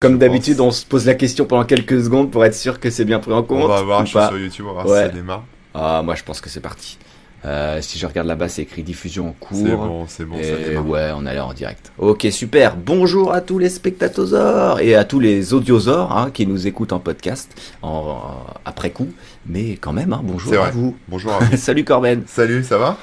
Comme d'habitude, on se pose la question pendant quelques secondes pour être sûr que c'est bien pris en compte. On va voir, je suis sur YouTube, on va voir Ouais. si ça démarre. Ah, moi je pense que c'est parti. Euh, si je regarde là-bas, c'est écrit diffusion en cours. C'est bon, c'est bon, ça Et démarre. ouais, on est allé en direct. Ok, super. Bonjour à tous les spectatosaures et à tous les audiosaures hein, qui nous écoutent en podcast en, en- après coup. Mais quand même, hein, bonjour à vous. Bonjour à vous. Salut Corben. Salut, ça va?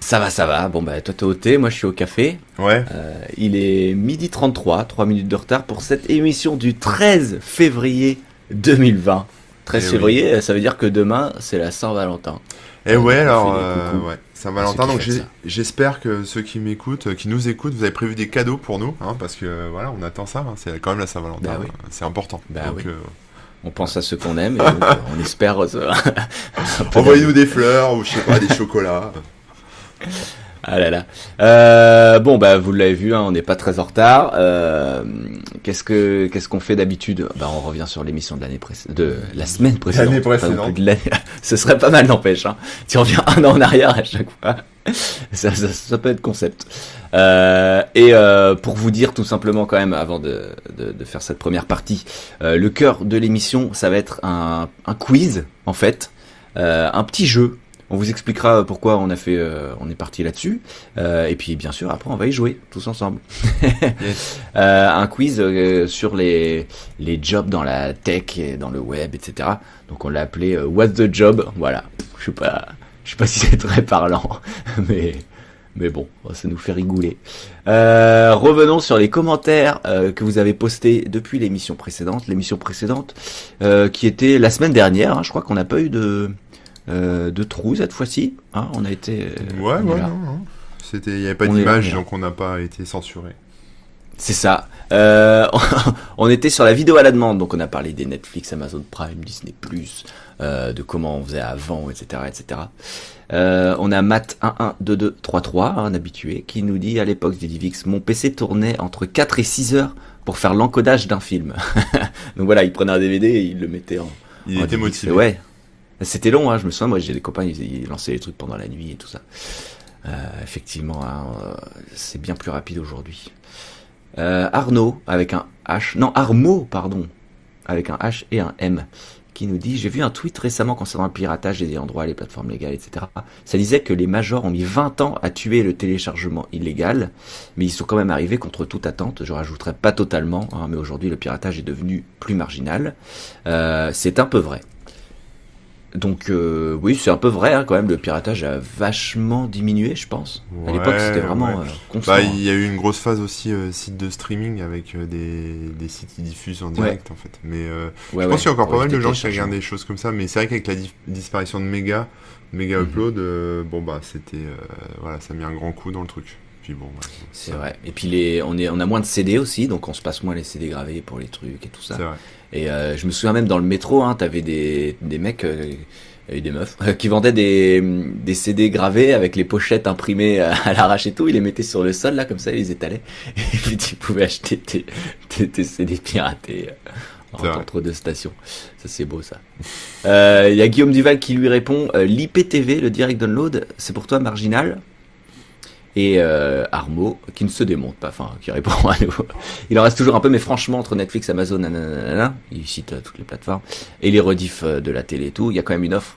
Ça va, ça va. Bon, bah toi t'es au thé, moi je suis au café. Ouais. Euh, il est midi 33, 3 minutes de retard pour cette émission du 13 février 2020. 13 Eh oui. février, ça veut dire que demain c'est la Saint-Valentin. Et ouais, on alors, euh, ouais, à Saint-Valentin, donc j'espère que ceux qui m'écoutent, qui nous écoutent, vous avez prévu des cadeaux pour nous, hein, parce que voilà, on attend ça, hein, c'est quand même la Saint-Valentin, Bah oui. euh, c'est important. Bah donc, oui. euh, On pense à ceux qu'on aime et donc, on espère envoyez-nous des fleurs ou je sais pas, des chocolats. Ah là là. Euh, bon bah vous l'avez vu, hein, on n'est pas très en retard. Euh, qu'est-ce que qu'est-ce qu'on fait d'habitude? Bah on revient sur l'émission de l'année précédente, de la semaine précédente. L'année précédente. de. Ce serait pas mal n'empêche. Hein. Tu reviens un an en arrière à chaque fois. Ça, ça, ça peut être concept. Euh, et pour vous dire tout simplement quand même avant de, de, de faire cette première partie, le cœur de l'émission, ça va être un, un quiz en fait, un petit jeu. On vous expliquera pourquoi on a fait, euh, on est parti là-dessus. Euh, et puis bien sûr après on va y jouer tous ensemble. Yes. Euh, un quiz euh, sur les les jobs dans la tech et dans le web, etc. Donc on l'a appelé euh, What's the job? Voilà. Je sais pas, je sais pas si c'est très parlant, mais mais bon, ça nous fait rigoler. Euh, revenons sur les commentaires euh, que vous avez postés depuis l'émission précédente. L'émission précédente euh, qui était la semaine dernière. hein. je crois qu'on n'a pas eu de euh, de trou cette fois-ci. hein. on a été euh, Ouais, ouais, là. non, non. C'était, il y avait pas d'image, donc on n'a pas été censuré. C'est ça. Euh, on était sur la vidéo à la demande, donc on a parlé des Netflix, Amazon Prime, Disney+, euh, de comment on faisait avant, etc., etc. On a Matt 112233, un habitué, qui nous dit à l'époque des Divix, mon PC tournait entre 4 et 6 heures pour faire l'encodage d'un film. donc voilà, il prenait un DVD et il le mettait en, Il en était DivX. motivé. Ouais. C'était long, hein, je me souviens, moi j'ai des copains, ils, lançaient les trucs pendant la nuit et tout ça. Euh, effectivement, hein, euh, c'est bien plus rapide aujourd'hui. Euh, Arnaud, avec un H, non, Armo, pardon, avec un H et un M, qui nous dit, j'ai vu un tweet récemment concernant le piratage des droit, les plateformes légales, etc. Ça disait que les majors ont mis 20 ans à tuer le téléchargement illégal, mais ils sont quand même arrivés contre toute attente, je rajouterai pas totalement, hein, mais aujourd'hui le piratage est devenu plus marginal. C'est un peu vrai. Donc euh, oui, c'est un peu vrai hein, quand même. Le piratage a vachement diminué, je pense. à l'époque, c'était vraiment ouais. euh, constant. Bah, hein. il y a eu une grosse phase aussi euh, site de streaming avec euh, des, des sites qui diffusent en direct en fait. Mais euh, je pense qu'il y a encore pas mal de gens qui regardent des choses comme ça. Mais c'est vrai qu'avec la disparition de Mega, Mega Mhm. Upload, bon bah c'était euh, voilà, ça a mis un grand coup dans le truc. Puis bon, ouais, C'est vrai. Et puis les, on est, on a moins de CD aussi, donc on se passe moins les CD gravés pour les trucs et tout ça. c'est vrai. Et euh, je me souviens même dans le métro, hein, t'avais des, des mecs euh, et des meufs euh, qui vendaient des, des CD gravés avec les pochettes imprimées à, l'arrache et tout. Ils les mettaient sur le sol là comme ça, ils les étalaient. Et puis tu pouvais acheter tes, tes, tes CD piratés euh, entre deux stations. Ça c'est beau ça. Euh, Il y a Guillaume Duval qui lui répond euh, l'IPTV, le direct download, c'est pour toi marginal? Et euh, Armo, qui ne se démonte pas, enfin, qui répond à nous. Il en reste toujours un peu, mais franchement, entre Netflix, Amazon, il cite euh, toutes les plateformes, et les rediffs euh, de la télé et tout, il y a quand même une offre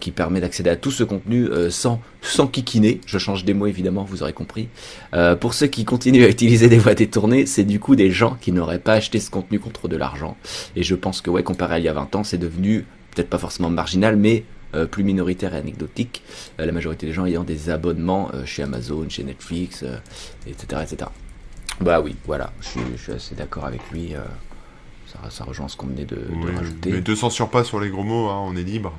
qui permet d'accéder à tout ce contenu sans, sans kikiner. Je change des mots, évidemment, vous aurez compris. Pour ceux qui continuent à utiliser des voix détournées, c'est du coup des gens qui n'auraient pas acheté ce contenu contre de l'argent. Et je pense que, ouais, comparé à il y a 20 ans, c'est devenu peut-être pas forcément marginal, mais euh, plus minoritaire et anecdotique, euh, la majorité des gens ayant des abonnements euh, chez Amazon, chez Netflix, etc., etc. Bah oui, voilà, je suis, je suis assez d'accord avec lui. ça, ça rejoint ce qu'on venait de, rajouter. mais te censure pas sur les gros mots, hein, on est libre.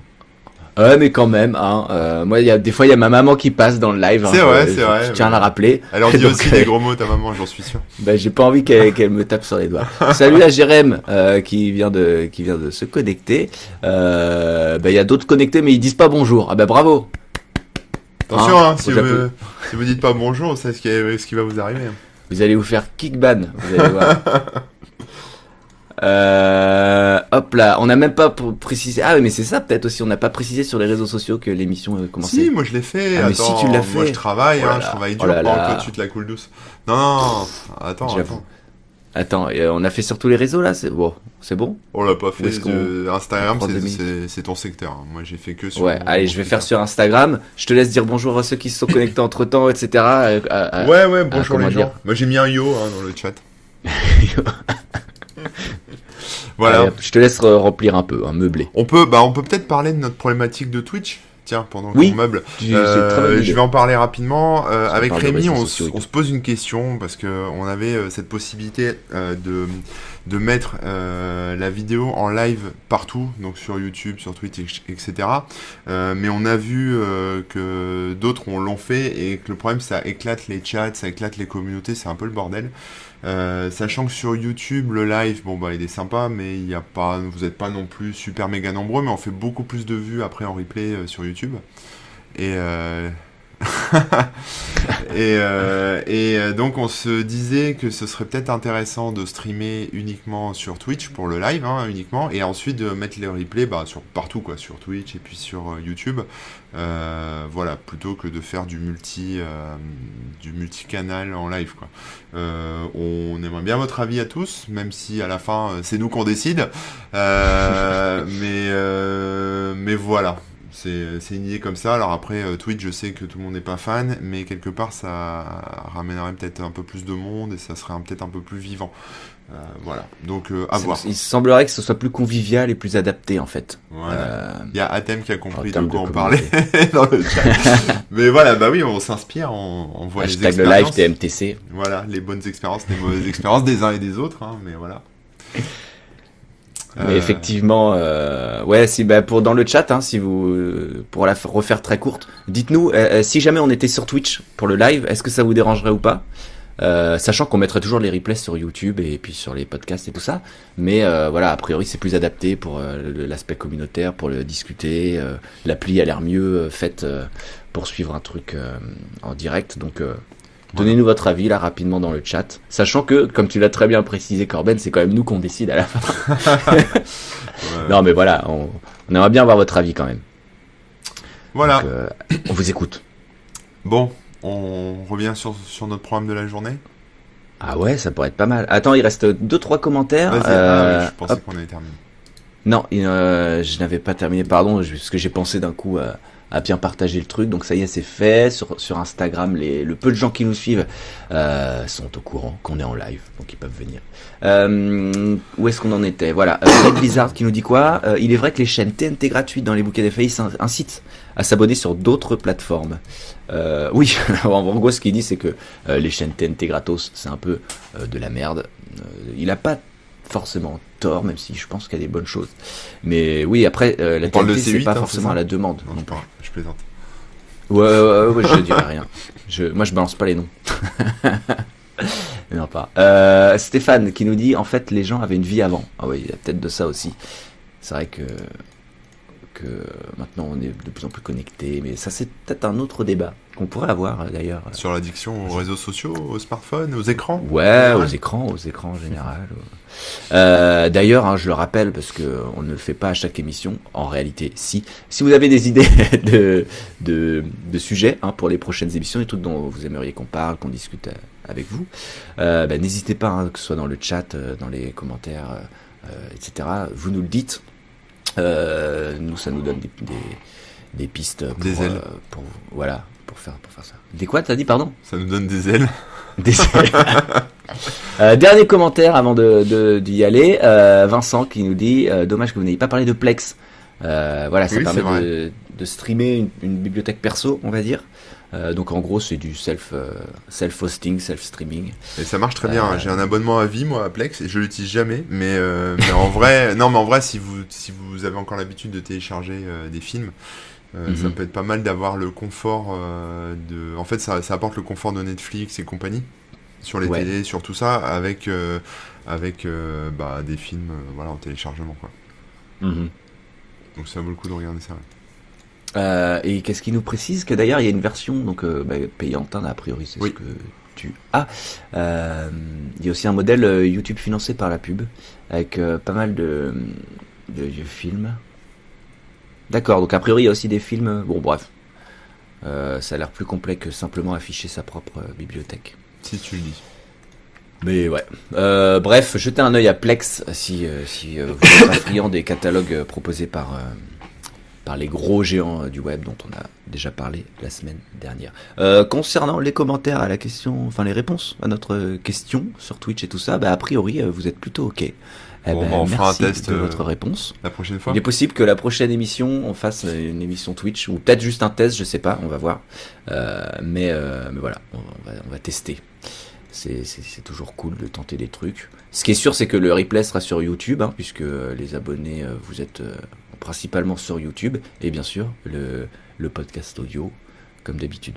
Ouais, mais quand même, hein, euh, moi, il y a des fois, il y a ma maman qui passe dans le live. hein, C'est vrai, je- c'est vrai, Je tiens à la rappeler. Alors dis Donc, aussi euh, des gros mots, ta maman, j'en suis sûr. Bah, j'ai pas envie qu'elle qu'elle me tape sur les doigts. Salut à Jérém euh, qui vient de qui vient de se connecter. Euh, bah il y a d'autres connectés mais ils disent pas bonjour. Ah bah bravo. Attention, Ah, hein, si, vous, Japon. si vous dites pas bonjour, c'est ce qui, ce qui va vous arriver. hein. Vous allez vous faire kickban. Vous allez voir. Euh, hop là, on n'a même pas précisé. Ah oui, mais c'est ça peut-être aussi. On n'a pas précisé sur les réseaux sociaux que l'émission avait commencé. Si, moi je l'ai fait. Ah, mais si tu l'as Moi fait. je travaille, Oh là hein, là. je travaille Oh dur là. toi tu te la coules douce. Non, non, attends, J'avoue. attends. Attends, euh, on a fait sur tous les réseaux là, c'est bon, c'est bon? On l'a pas fait. euh, Instagram, c'est- ton secteur. hein. Moi, j'ai fait que sur. Ouais, mon- allez, mon je vais faire sur Instagram. Je te laisse dire bonjour à ceux qui se sont connectés entre temps, etc. euh, à- à- Ouais, ouais, bonjour les gens. Moi, j'ai mis un yo hein, dans le chat. Voilà. Allez, je te laisse remplir un peu, un meublé. On peut, bah, on peut peut-être parler de notre problématique de Twitch. Tiens, pendant Oui. qu'on meuble. Euh, je vais en parler rapidement. Euh, avec Rémi, on, on se pose une question parce que on avait euh, cette possibilité euh, de de mettre euh, la vidéo en live partout, donc sur YouTube, sur Twitch, etc. Euh, mais on a vu euh, que d'autres on l'ont fait et que le problème ça éclate les chats, ça éclate les communautés, c'est un peu le bordel. Euh, sachant que sur YouTube le live, bon bah il est sympa, mais y a pas, vous n'êtes pas non plus super méga nombreux, mais on fait beaucoup plus de vues après en replay euh, sur YouTube. Et euh... et, euh, euh, donc on se disait que ce serait peut-être intéressant de streamer uniquement sur Twitch pour le live hein, uniquement et ensuite de mettre les replays bah, sur partout quoi sur Twitch et puis sur euh, YouTube. Voilà plutôt que de faire du multi du multicanal en live quoi. On aimerait bien votre avis à tous même si à la fin c'est nous qu'on décide. Mais voilà c'est une idée comme ça. Alors après, euh, Twitch, je sais que tout le monde n'est pas fan, mais quelque part, ça ramènerait peut-être un peu plus de monde et ça serait peut-être un peu plus vivant. Euh, voilà. Donc, euh, à voir. Il semblerait que ce soit plus convivial et plus adapté en fait. Voilà. Euh, Il y a Atem qui a compris de quoi on parlait dans le chat. mais voilà, bah oui, on s'inspire, on, on voit les hashtag le live expériences. TMTC. Voilà, les bonnes expériences, les mauvaises expériences des uns et des autres, hein, mais voilà. Mais Euh, effectivement, euh, ouais, si bah, pour dans le chat, hein, si vous pour la refaire très courte, dites-nous euh, si jamais on était sur Twitch pour le live, est-ce que ça vous dérangerait ou pas? Euh, Sachant qu'on mettrait toujours les replays sur YouTube et puis sur les podcasts et tout ça, mais euh, voilà, a priori c'est plus adapté pour l'aspect communautaire, pour le discuter. euh, L'appli a l'air mieux faite euh, pour suivre un truc euh, en direct, donc. Euh, Donnez-nous votre avis là rapidement dans le chat, sachant que, comme tu l'as très bien précisé Corben, c'est quand même nous qu'on décide à la fin. ouais. Non, mais voilà, on, on aimerait bien avoir votre avis quand même. Voilà. Donc, euh, on vous écoute. Bon, on revient sur, sur notre programme de la journée. Ah ouais, ça pourrait être pas mal. Attends, il reste deux trois commentaires. Vas-y, Euh, ah oui, je pensais qu'on avait terminé. Non, euh, je n'avais pas terminé. Pardon, parce que j'ai pensé d'un coup à, à bien partager le truc. Donc ça y est, c'est fait. Sur, sur Instagram, les, le peu de gens qui nous suivent euh, sont au courant qu'on est en live, donc ils peuvent venir. Euh, où est-ce qu'on en était? Voilà. Euh, Red Blizzard qui nous dit quoi? Il est vrai que les chaînes TNT gratuites dans les bouquets Face incitent à s'abonner sur d'autres plateformes. Oui, en gros, ce qu'il dit, c'est que les chaînes TNT gratos, c'est un peu de la merde. Il a pas forcément tort, même si je pense qu'il y a des bonnes choses. Mais oui, après, euh, la TNT, c'est C8, pas hein, forcément à la demande. Non, pas, je plaisante. Ouais, ouais, ouais, ouais, je dirais rien. Je, moi, je balance pas les noms. non, pas. Euh, Stéphane qui nous dit, en fait, les gens avaient une vie avant. Ah oui, il y a peut-être de ça aussi. C'est vrai que que maintenant on est de plus en plus connectés, mais ça c'est peut-être un autre débat qu'on pourrait avoir euh, d'ailleurs. Sur l'addiction aux réseaux sociaux, aux smartphones, aux écrans? Ouais, aux écrans, aux écrans en général. Euh, D'ailleurs, hein, je le rappelle parce que on ne le fait pas à chaque émission. En réalité, si si vous avez des idées de de, de sujets hein, pour les prochaines émissions, des trucs dont vous aimeriez qu'on parle, qu'on discute euh, avec vous, euh, bah, n'hésitez pas, hein, que ce soit dans le chat, euh, dans les commentaires, euh, euh, etc. Vous nous le dites. Euh, nous, ça nous donne des des, des pistes pour, Des ailes. euh, pour voilà pour faire pour faire ça. Des quoi T'as dit pardon? Ça nous donne des ailes. Euh, dernier commentaire avant de de- d'y aller. Vincent qui nous dit dommage que vous n'ayez pas parlé de Plex. Voilà, ça Oui, permet de, de streamer une, une bibliothèque perso, on va dire. Euh, donc en gros, c'est du self euh, self hosting, self streaming. Et ça marche très bien. Euh, J'ai un abonnement à vie, moi, à Plex, et je l'utilise jamais. Mais, mais en vrai, non, mais en vrai, si vous, si vous avez encore l'habitude de télécharger des films, Mhm. ça peut être pas mal d'avoir le confort de. En fait, ça, ça apporte le confort de Netflix et compagnie sur les Ouais. télés, sur tout ça, avec avec bah, des films, voilà, en téléchargement, quoi. Donc ça vaut le coup de regarder ça. ouais. Euh, et qu'est-ce qui nous précise que d'ailleurs il y a une version donc euh, bah, payante hein, a priori c'est Oui. ce que tu as. Euh, il y a aussi un modèle euh, YouTube financé par la pub avec euh, pas mal de, de vieux films. D'accord, donc a priori il y a aussi des films. euh, Bon bref, Euh, ça a l'air plus complet que simplement afficher sa propre bibliothèque. Si tu le dis. Mais ouais. Euh, bref, jetez un œil à Plex si, si euh, vous êtes friand des catalogues proposés par, euh, par les gros géants euh, du web dont on a déjà parlé la semaine dernière. Euh, concernant les commentaires à la question, enfin les réponses à notre question sur Twitch et tout ça, bah a priori euh, vous êtes plutôt ok. Eh Bon, ben, bah, on fera un test, de euh, votre réponse. La prochaine fois Il est possible que la prochaine émission, on fasse euh, une émission Twitch, ou peut-être juste un test, je sais pas, on va voir. Euh, mais, euh, mais voilà, on va, on va tester. C'est toujours cool de tenter des trucs. Ce qui est sûr, c'est que le replay sera sur YouTube, hein, puisque euh, les abonnés, euh, vous êtes euh, principalement sur YouTube, et bien sûr, le, le podcast audio, comme d'habitude.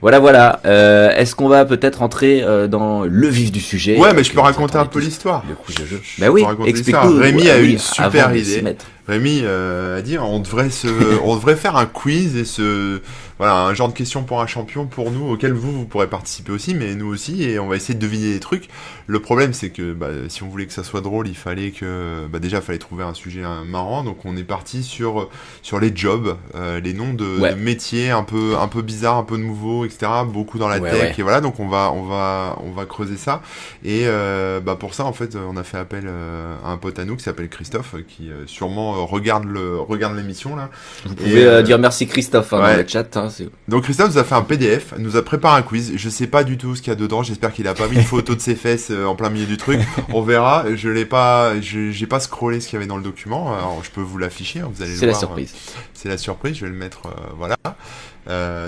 Voilà, voilà. Euh, Est-ce qu'on va peut-être entrer euh, dans le vif du sujet? Ouais, mais je peux raconter un peu l'histoire. Le quiz de jeu. Je Bah oui, explique-nous. Rémi Ah a oui, une super idée. Rémi euh, a dit on devrait se, on devrait faire un quiz et se, voilà, un genre de questions pour un champion pour nous auquel vous vous pourrez participer aussi, mais nous aussi et on va essayer de deviner des trucs. Le problème c'est que bah, si on voulait que ça soit drôle, il fallait que, bah, déjà il fallait trouver un sujet marrant, donc on est parti sur sur les jobs, euh, les noms de, Ouais. de métiers un peu un peu bizarres, un peu nouveaux, etc. Beaucoup dans la Ouais, tech ouais. et voilà, donc on va on va on va creuser ça et euh, bah pour ça en fait on a fait appel euh, à un pote à nous qui s'appelle Christophe qui euh, sûrement euh, regarde le regarde l'émission là. Vous pouvez euh, euh, dire merci Christophe hein, ouais. dans le chat. hein, Donc Christophe nous a fait un PDF, nous a préparé un quiz. Je sais pas du tout ce qu'il y a dedans. J'espère qu'il a pas mis une photo de ses fesses en plein milieu du truc. On verra. Je l'ai pas, j'ai pas scrollé ce qu'il y avait dans le document. Alors je peux vous l'afficher. hein, Vous allez le c'est la voir. surprise. C'est la surprise. Je vais le mettre. voilà.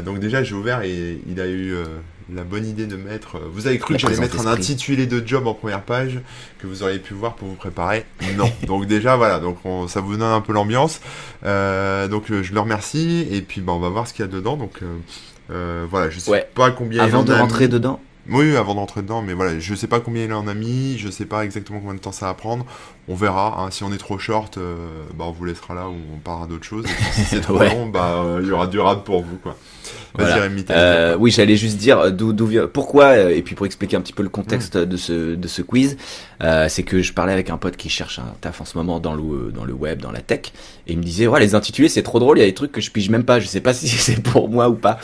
Donc déjà j'ai ouvert et il a eu la bonne idée de mettre. euh, vous avez cru La que j'allais mettre un intitulé de job en première page que vous auriez pu voir pour vous préparer. Non. donc déjà voilà. Donc on- ça vous donne un peu l'ambiance. Euh, donc euh, je le remercie et puis bah, on va voir ce qu'il y a dedans. Donc euh, voilà, je sais Ouais. pas combien il Avant en de a rentrer mis. dedans, Oui, avant d'entrer dedans, mais voilà, je sais pas combien il en a mis, je sais pas exactement combien de temps ça va prendre. On verra. hein. Si on est trop short, euh, bah on vous laissera là où on parlera d'autre chose. Et puis, si c'est trop Ouais. long, bah euh, il y aura du rap pour vous quoi. Voilà. Rémi, Euh, oui, j'allais juste dire euh, d'où d'où vient, pourquoi euh, et puis pour expliquer un petit peu le contexte de ce de ce quiz, euh, c'est que je parlais avec un pote qui cherche un taf en ce moment dans le dans le web, dans la tech, et il me disait ouais les intitulés c'est trop drôle, il y a des trucs que je pige même pas, je sais pas si c'est pour moi ou pas,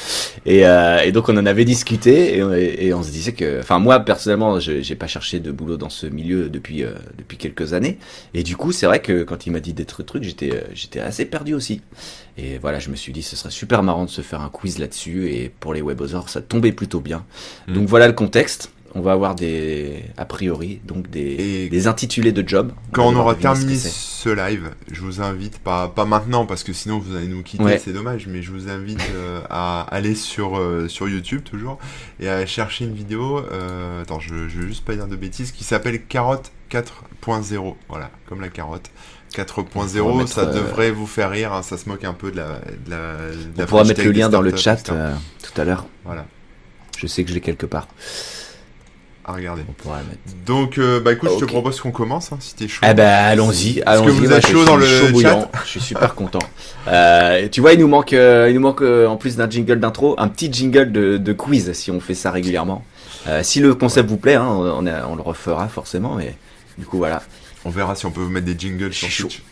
et, euh, et donc on en avait discuté et, on- et on se disait que, enfin moi personnellement je- j'ai pas cherché de boulot dans ce milieu depuis euh, depuis quelques années, et du coup c'est vrai que quand il m'a dit des trucs j'étais j'étais assez perdu aussi. Et voilà, je me suis dit, ce serait super marrant de se faire un quiz là-dessus. Et pour les webosaures, ça tombait plutôt bien. Mm. Donc voilà le contexte. On va avoir des, a priori, donc des, des intitulés de job. Quand on aura ce terminé ce live, je vous invite, pas, pas maintenant parce que sinon vous allez nous quitter, Ouais. c'est dommage, mais je vous invite euh, à aller sur, euh, sur YouTube toujours et à chercher une vidéo, euh, attends, je, je veux juste pas dire de bêtises, qui s'appelle Carotte 4.0. Voilà, comme la carotte. On 4.0, pourra mettre, ça euh, devrait vous faire rire, hein, ça se moque un peu de la. De la, de On pourra mettre le lien dans le chat euh, tout à l'heure. Voilà, Je sais que je l'ai quelque part. à regarder. On pourra le mettre. Donc, euh, bah écoute, je te propose qu'on commence, hein, si t'es chaud. Eh ben, allons-y. Allons-y. que vous êtes chaud dans le chaud chat. Je suis super content. Euh, tu vois, il nous manque, euh, il nous manque en plus d'un jingle d'intro, un petit jingle de, de quiz si on fait ça régulièrement. Si le concept vous plaît, hein, on, a- on le refera forcément. Mais du coup, voilà. On verra si on peut vous mettre des jingles sur Chaud. Twitch.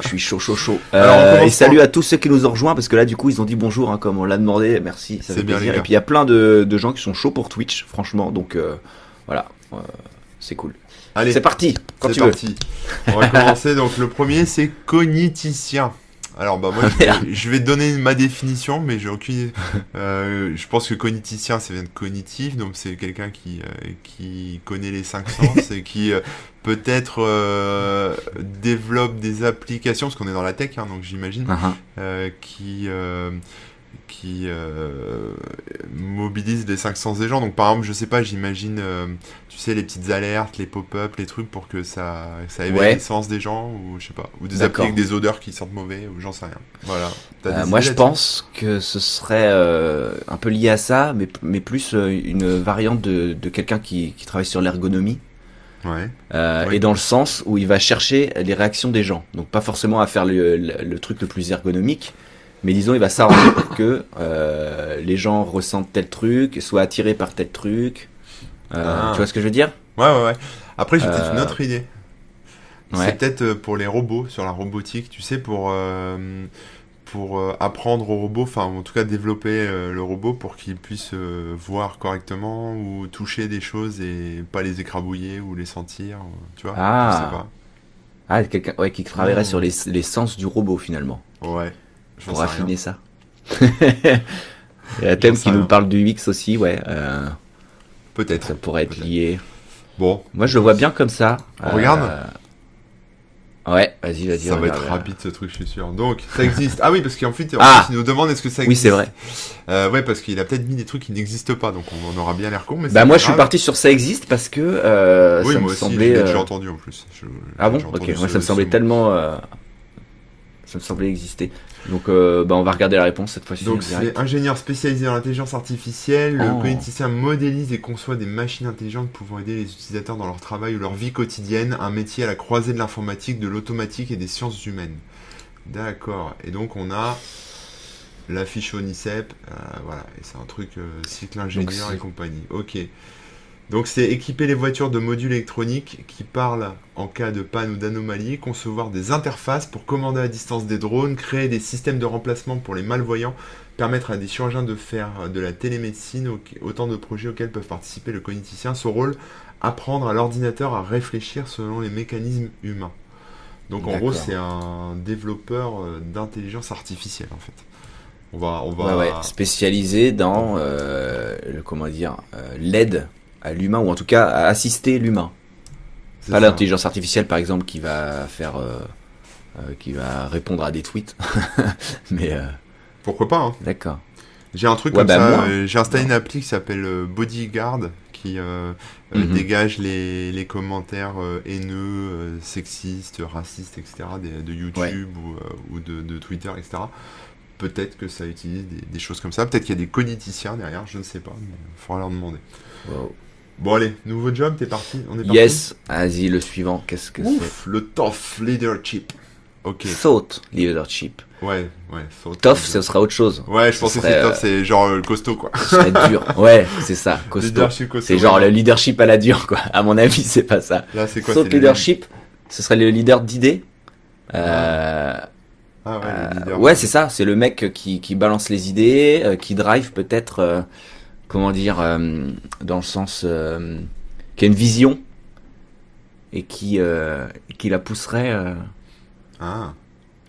Je suis chaud, chaud, chaud. Euh, et salut à tous ceux qui nous ont rejoints parce que là, du coup, ils ont dit bonjour, hein, comme on l'a demandé. Merci, ça C'est fait bien, plaisir. Et puis il y a plein de, de gens qui sont chauds pour Twitch, franchement. Donc euh, voilà, Euh, c'est cool. Allez, C'est parti. Quand tu veux. parti. On va commencer. Donc le premier, c'est cogniticien. Alors bah moi, je vais, je donner ma définition, mais j'ai aucune. Euh, je pense que cogniticien, ça vient de cognitif, donc c'est quelqu'un qui euh, qui connaît les cinq sens et qui euh, peut-être euh, développe des applications, parce qu'on est dans la tech, hein, donc j'imagine, euh, qui euh, qui euh, mobilise les cinq sens des gens. Donc par exemple, je sais pas, j'imagine, euh, tu sais, les petites alertes, les pop-up, les trucs pour que ça, ça éveille Ouais. les sens des gens, ou je sais pas, ou des applis avec des odeurs qui sentent mauvais, ou j'en sais rien. Voilà. Euh, moi, je pense que ce serait euh, un peu lié à ça, mais, mais plus une variante de, de quelqu'un qui, qui travaille sur l'ergonomie. Ouais. Et dans le sens où il va chercher les réactions des gens. Donc pas forcément à faire le, le- le truc le plus ergonomique, mais disons il va s'arranger pour que euh, les gens ressentent tel truc, soient attirés par tel truc. Euh, Ah. Tu vois ce que je veux dire? Ouais, ouais, ouais. Après, j'ai peut-être Euh, une autre idée. ouais. C'est peut-être euh, pour les robots, sur la robotique, tu sais, pour, euh, pour euh, apprendre au robot, enfin en tout cas développer euh, le robot pour qu'il puisse euh, voir correctement ou toucher des choses et pas les écrabouiller ou les sentir, euh, tu vois Ah. Je sais pas. Ah, quelqu'un ouais, qui travaillerait sur les, les sens du robot finalement, Ouais. Pour affiner rien. ça. Il y a un thème qui nous parle du UX aussi, ouais. euh, Peut-être. ça pourrait être lié. Bon, Moi, je le vois bien comme ça. On regarde Ouais, vas-y, vas-y. ça va être rapide ce truc, je suis sûr. Donc, ça existe. Ah oui, parce qu'en fait, Ah il nous demande est-ce que ça existe. Oui, c'est vrai. Euh, ouais, parce qu'il a peut-être mis des trucs qui n'existent pas, donc on en aura bien l'air con. Mais Bah moi je suis parti sur ça existe parce que euh, Oui, ça moi me aussi, semblait. je l'ai euh, entendu en plus. Je- Ah bon j'ai Ok, moi ça me semblait tellement. euh, Ça me semblait exister. Donc euh, bah on va regarder la réponse cette fois-ci. Donc c'est ingénieur spécialisé dans l'intelligence artificielle, le Oh. cogniticien modélise et conçoit des machines intelligentes pouvant aider les utilisateurs dans leur travail ou leur vie quotidienne, un métier à la croisée de l'informatique, de l'automatique et des sciences humaines. D'accord, et donc on a l'affiche ONICEP, euh, voilà, et c'est un truc euh, cycle ingénieur et compagnie. Ok. Donc c'est équiper les voitures de modules électroniques qui parlent en cas de panne ou d'anomalie, concevoir des interfaces pour commander à distance des drones, créer des systèmes de remplacement pour les malvoyants, permettre à des chirurgiens de faire de la télémédecine, au- autant de projets auxquels peuvent participer le cogniticien. Son rôle, apprendre à l'ordinateur à réfléchir selon les mécanismes humains. Donc en gros c'est un développeur euh, d'intelligence artificielle en fait. On va, on va... Ouais, dans euh, le comment dire euh, l'aide à l'humain ou en tout cas à assister l'humain. c'est Pas l'intelligence artificielle par exemple qui va faire euh, euh, qui va répondre à des tweets. Mais euh, Pourquoi pas hein. d'accord. J'ai un truc Ouais, comme bah, ça, j'ai installé une appli qui s'appelle Bodyguard qui Mhm. dégage les, les commentaires haineux, sexistes, racistes, etc. de YouTube Ouais. ou, ou de, de Twitter, etc. Peut-être que ça utilise des, des choses comme ça. Peut-être qu'il y a des cogniticiens derrière, je ne sais pas. Il faudra leur demander. Wow. Bon allez, nouveau job, t'es parti On est parti Yes, vas-y le suivant. Qu'est-ce que c'est Ouf, le TOF Leadership. Ok, Thought leadership. ouais, ouais. so- Tough, ce sera autre chose. Ouais, je pensais que c'est TOF, euh, c'est genre euh, le costaud quoi. Ce serait dur. Ouais, c'est ça, costaud. Leadership costaud. C'est genre ouais. le leadership à la dure, quoi. À mon avis, c'est pas ça. Là, c'est quoi Thought c'est le- leadership, ce serait le leader d'idées. Euh, Ah ouais, euh, ouais, c'est ça. C'est le mec qui, qui balance les idées, euh, qui drive peut-être, comment dire, euh, dans le sens, euh, qui a une vision et qui, euh, qui la pousserait, Ah.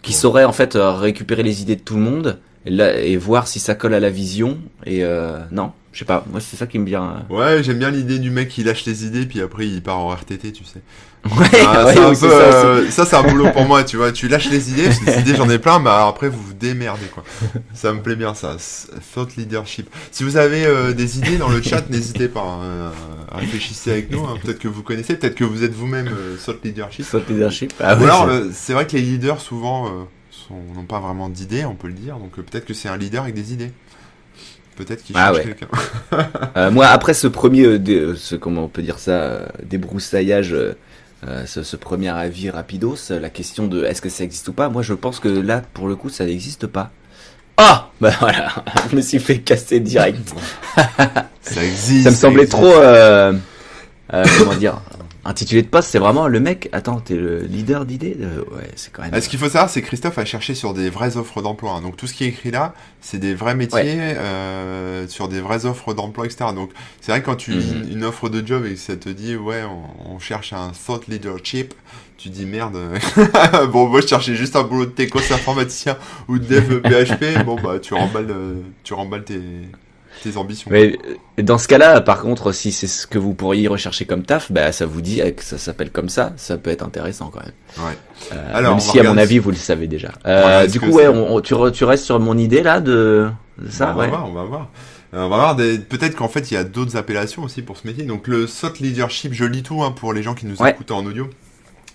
qui Bon. saurait en fait récupérer les idées de tout le monde et, là- et voir si ça colle à la vision. Et euh, non, je sais pas. Moi, c'est ça qui me vient. euh. Ouais, j'aime bien l'idée du mec qui lâche les idées puis après il part en RTT, tu sais. Ouais, Ah, ouais, c'est un peu, ça euh, ça c'est un boulot pour moi, tu vois. Tu lâches les idées, parce que les idées j'en ai plein, mais après vous vous démerdez quoi. Ça me plaît bien ça. Thought leadership. Si vous avez euh, des idées dans le chat, n'hésitez pas. à réfléchissez avec nous. hein. Peut-être que vous connaissez, peut-être que vous êtes vous-même euh, thought leadership. Thought leadership. Ah Ou alors, c'est- euh, vrai que les leaders souvent euh, n'ont pas vraiment d'idées, on peut le dire. Donc euh, peut-être que c'est un leader avec des idées. Peut-être qu'il Ah cherche ouais. quelqu'un. Euh, moi, après ce premier, euh, dé- ce, comment on peut dire ça, euh, débroussaillage, ce, ce premier avis rapidos, la question de est-ce que ça existe ou pas, moi je pense que là, pour le coup, ça n'existe pas. Ah Bah voilà, je me suis fait casser direct. Ça existe. Ça me semblait trop, comment dire, intitulé de poste, c'est vraiment le mec, attends, t'es le leader d'idées Ouais, c'est quand même... Ah, Ce qu'il faut savoir, c'est que Christophe a cherché sur des vraies offres d'emploi. hein. Donc tout ce qui est écrit là, c'est des vrais métiers euh, sur des vraies offres d'emploi, etc. Donc c'est vrai que quand tu lis Mhm. une offre de job et que ça te dit ouais, on, on cherche un thought leadership, tu dis merde. euh, bon, moi je cherchais juste un boulot de techos informaticien ou de dev PHP. Bon bah tu remballes, euh, tu remballes tes, tes ambitions. Mais euh, dans ce cas-là, par contre, si c'est ce que vous pourriez rechercher comme taf, bah ça vous dit euh, que ça s'appelle comme ça, ça peut être intéressant quand même. Ouais. Euh, Alors, même va si à mon avis vous le savez déjà. va Euh, du coup, ouais, on- on- tu, re- tu restes sur mon idée là de, de ça, on va ouais. voir, on va voir. On va voir des... peut-être qu'en fait il y a d'autres appellations aussi pour ce métier. Donc le thought leadership, je lis tout hein, pour les gens qui nous Ouais. écoutent en audio.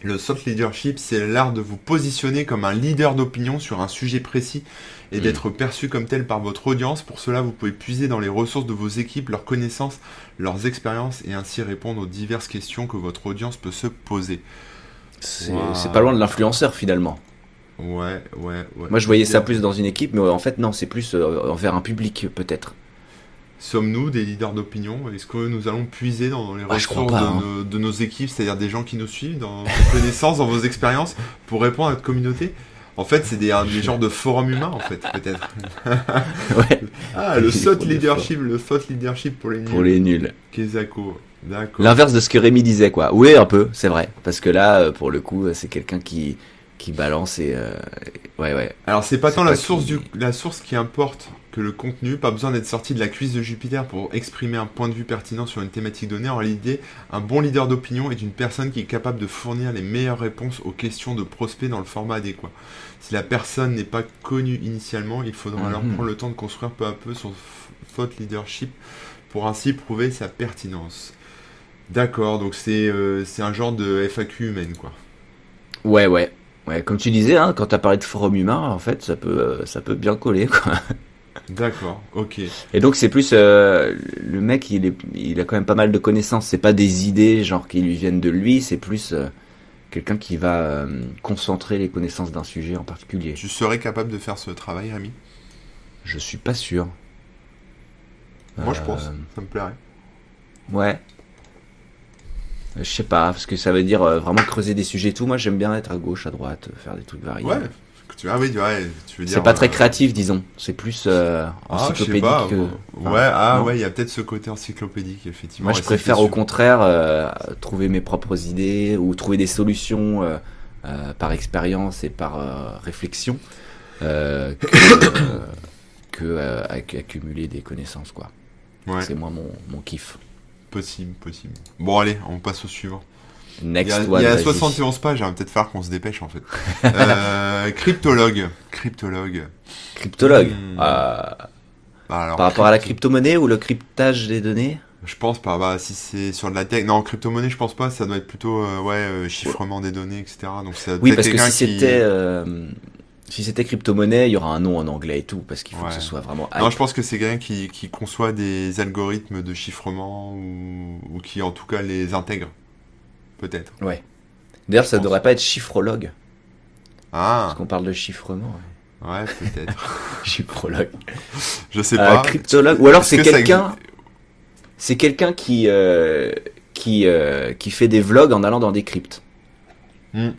Le thought leadership, c'est l'art de vous positionner comme un leader d'opinion sur un sujet précis et Mm. d'être perçu comme tel par votre audience. Pour cela, vous pouvez puiser dans les ressources de vos équipes, leurs connaissances, leurs expériences et ainsi répondre aux diverses questions que votre audience peut se poser. C'est Wow. pas loin de l'influenceur finalement. Ouais, ouais, ouais. Moi je voyais ça plus dans une équipe, mais en fait non, c'est plus euh, envers un public peut-être. Sommes-nous des leaders d'opinion? Est-ce que nous allons puiser dans les Ah, crois ressources pas, de, hein. nos, de nos équipes, c'est-à-dire des gens qui nous suivent, dans vos connaissances, dans vos expériences, pour répondre à notre communauté? En fait, c'est des, des genres de forums humains, en fait, peut-être. Ouais. Ah, le de leadership, le thought leadership pour les nuls. Pour les nuls. Kezako. D'accord. L'inverse de ce que Rémi disait, quoi. Oui, un peu, c'est vrai. Parce que là, euh, pour le coup, c'est quelqu'un qui, qui balance et, euh, ouais, ouais. Alors, c'est pas tant la source, qui- du, la source qui importe que le contenu. Pas besoin d'être sorti de la cuisse de Jupiter pour exprimer un point de vue pertinent sur une thématique donnée. En réalité, un bon leader d'opinion est une personne qui est capable de fournir les meilleures réponses aux questions de prospects dans le format adéquat. Si la personne n'est pas connue initialement, il faudra alors Mhm. prendre le temps de construire peu à peu son f- thought leadership pour ainsi prouver sa pertinence. D'accord, donc c'est euh, un genre de FAQ humaine, quoi. Ouais, ouais. Ouais, comme tu disais, hein, quand t'as parlé de forum humain, en fait, ça peut, euh, ça peut bien coller, quoi. D'accord, ok. Et donc, c'est plus, euh, le mec, il est, il a quand même pas mal de connaissances. C'est pas des idées, genre, qui lui viennent de lui, c'est plus, euh, quelqu'un qui va, euh, concentrer les connaissances d'un sujet en particulier. Tu serais capable de faire ce travail, Rémi? Je suis pas sûr. Moi, je pense. Ça me plairait. Ouais. Je sais pas, parce que ça veut dire vraiment creuser des sujets et tout. Moi, j'aime bien être à gauche, à droite, faire des trucs variés. Ouais. Tu, oui, ouais, tu veux dire. C'est pas très euh, créatif, disons. C'est plus euh, Ah, je sais encyclopédique. pas. que- Ouais, ah non. ouais, il y a peut-être ce côté encyclopédique, effectivement. Moi, je préfère au contraire euh, trouver mes propres idées ou trouver des solutions euh, par expérience et par réflexion que, que acc- accumuler des connaissances, quoi. Ouais, C'est moi mon, mon kiff. possible, possible. Bon, allez, on passe au suivant. Il y Next a, one. il y a vas-y. 71 pages, va peut-être falloir qu'on se dépêche, en fait. euh, cryptologue. Cryptologue. Cryptologue. Hmm. Euh, Bah, alors, par rapport à la crypto- crypto-monnaie ou le cryptage des données? Je pense pas. Bah, si c'est sur de la tech. Non, crypto-monnaie, je pense pas. Ça doit être plutôt, euh, ouais, euh, chiffrement des données, etc. Donc, ça Oui, parce que si qui- c'était si c'était crypto-monnaie, il y aura un nom en anglais et tout, parce qu'il faut Ouais. que ce soit vraiment. Non, je pense que c'est quelqu'un qui, qui conçoit des algorithmes de chiffrement ou, ou qui, en tout cas, les intègre. Peut-être. Ouais. D'ailleurs, ça pense. devrait pas être chiffrologue, Ah, parce qu'on parle de chiffrement. ouais. ouais, peut-être. Chiffrologue. Je sais Euh, pas. cryptologue. Ou alors c'est que ça quelqu'un, c'est quelqu'un qui euh, qui euh, qui fait des vlogs en allant dans des cryptes. Hmm.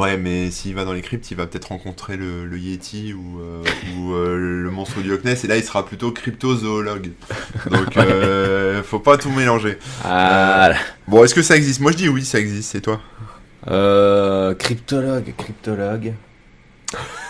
Ouais, mais s'il va dans les cryptes, il va peut-être rencontrer le, le Yeti ou, euh, ou euh, le monstre du Loch Ness, et là il sera plutôt cryptozoologue. Donc euh, faut pas tout mélanger. Ah, Bon, est-ce que ça existe? Moi je dis oui, ça existe, c'est toi? Cryptologue, cryptologue.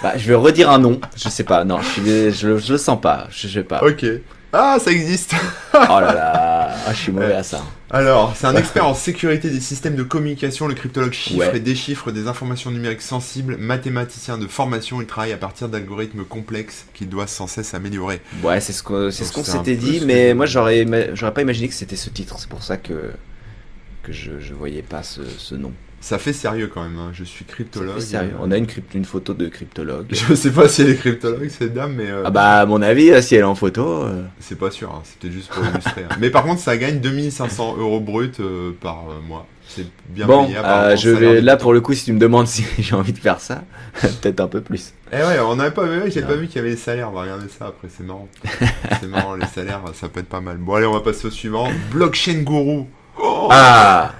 Bah, je vais redire un nom. Je sais pas. Non, je, le- je le sens pas. Je, je sais pas. Ok. Ah, ça existe Oh là là, ah, je suis mauvais à ça. Alors, c'est un expert en sécurité des systèmes de communication, le cryptologue chiffre Ouais. et déchiffre des informations numériques sensibles, mathématicien de formation, il travaille à partir d'algorithmes complexes qu'il doit sans cesse améliorer. Ouais, c'est ce qu'on c'est ce un s'était dit, mais que- moi j'aurais j'aurais pas imaginé que c'était ce titre. C'est pour ça que que je je voyais pas ce, ce nom. Ça fait sérieux quand même, hein. je suis cryptologue. Sérieux. On a une crypt- une photo de cryptologue. Je sais pas si elle est cryptologue cette dame, mais euh, Ah bah à mon avis, euh, si elle est en photo. euh, c'est pas sûr, hein. c'était juste pour illustrer. hein. Mais par contre, ça gagne 2500 euros brut euh, par mois. C'est bien Bon, payé. je vais là pour le coup, si tu me demandes si j'ai envie de faire ça, peut-être un peu plus. Eh ouais, on n'avait pas, ouais, j'ai pas vu qu'il y avait les salaires. On va regarder ça après, c'est marrant. c'est marrant, les salaires, ça peut être pas mal. Bon, allez, on va passer au suivant. Blockchain Guru. Oh Ah,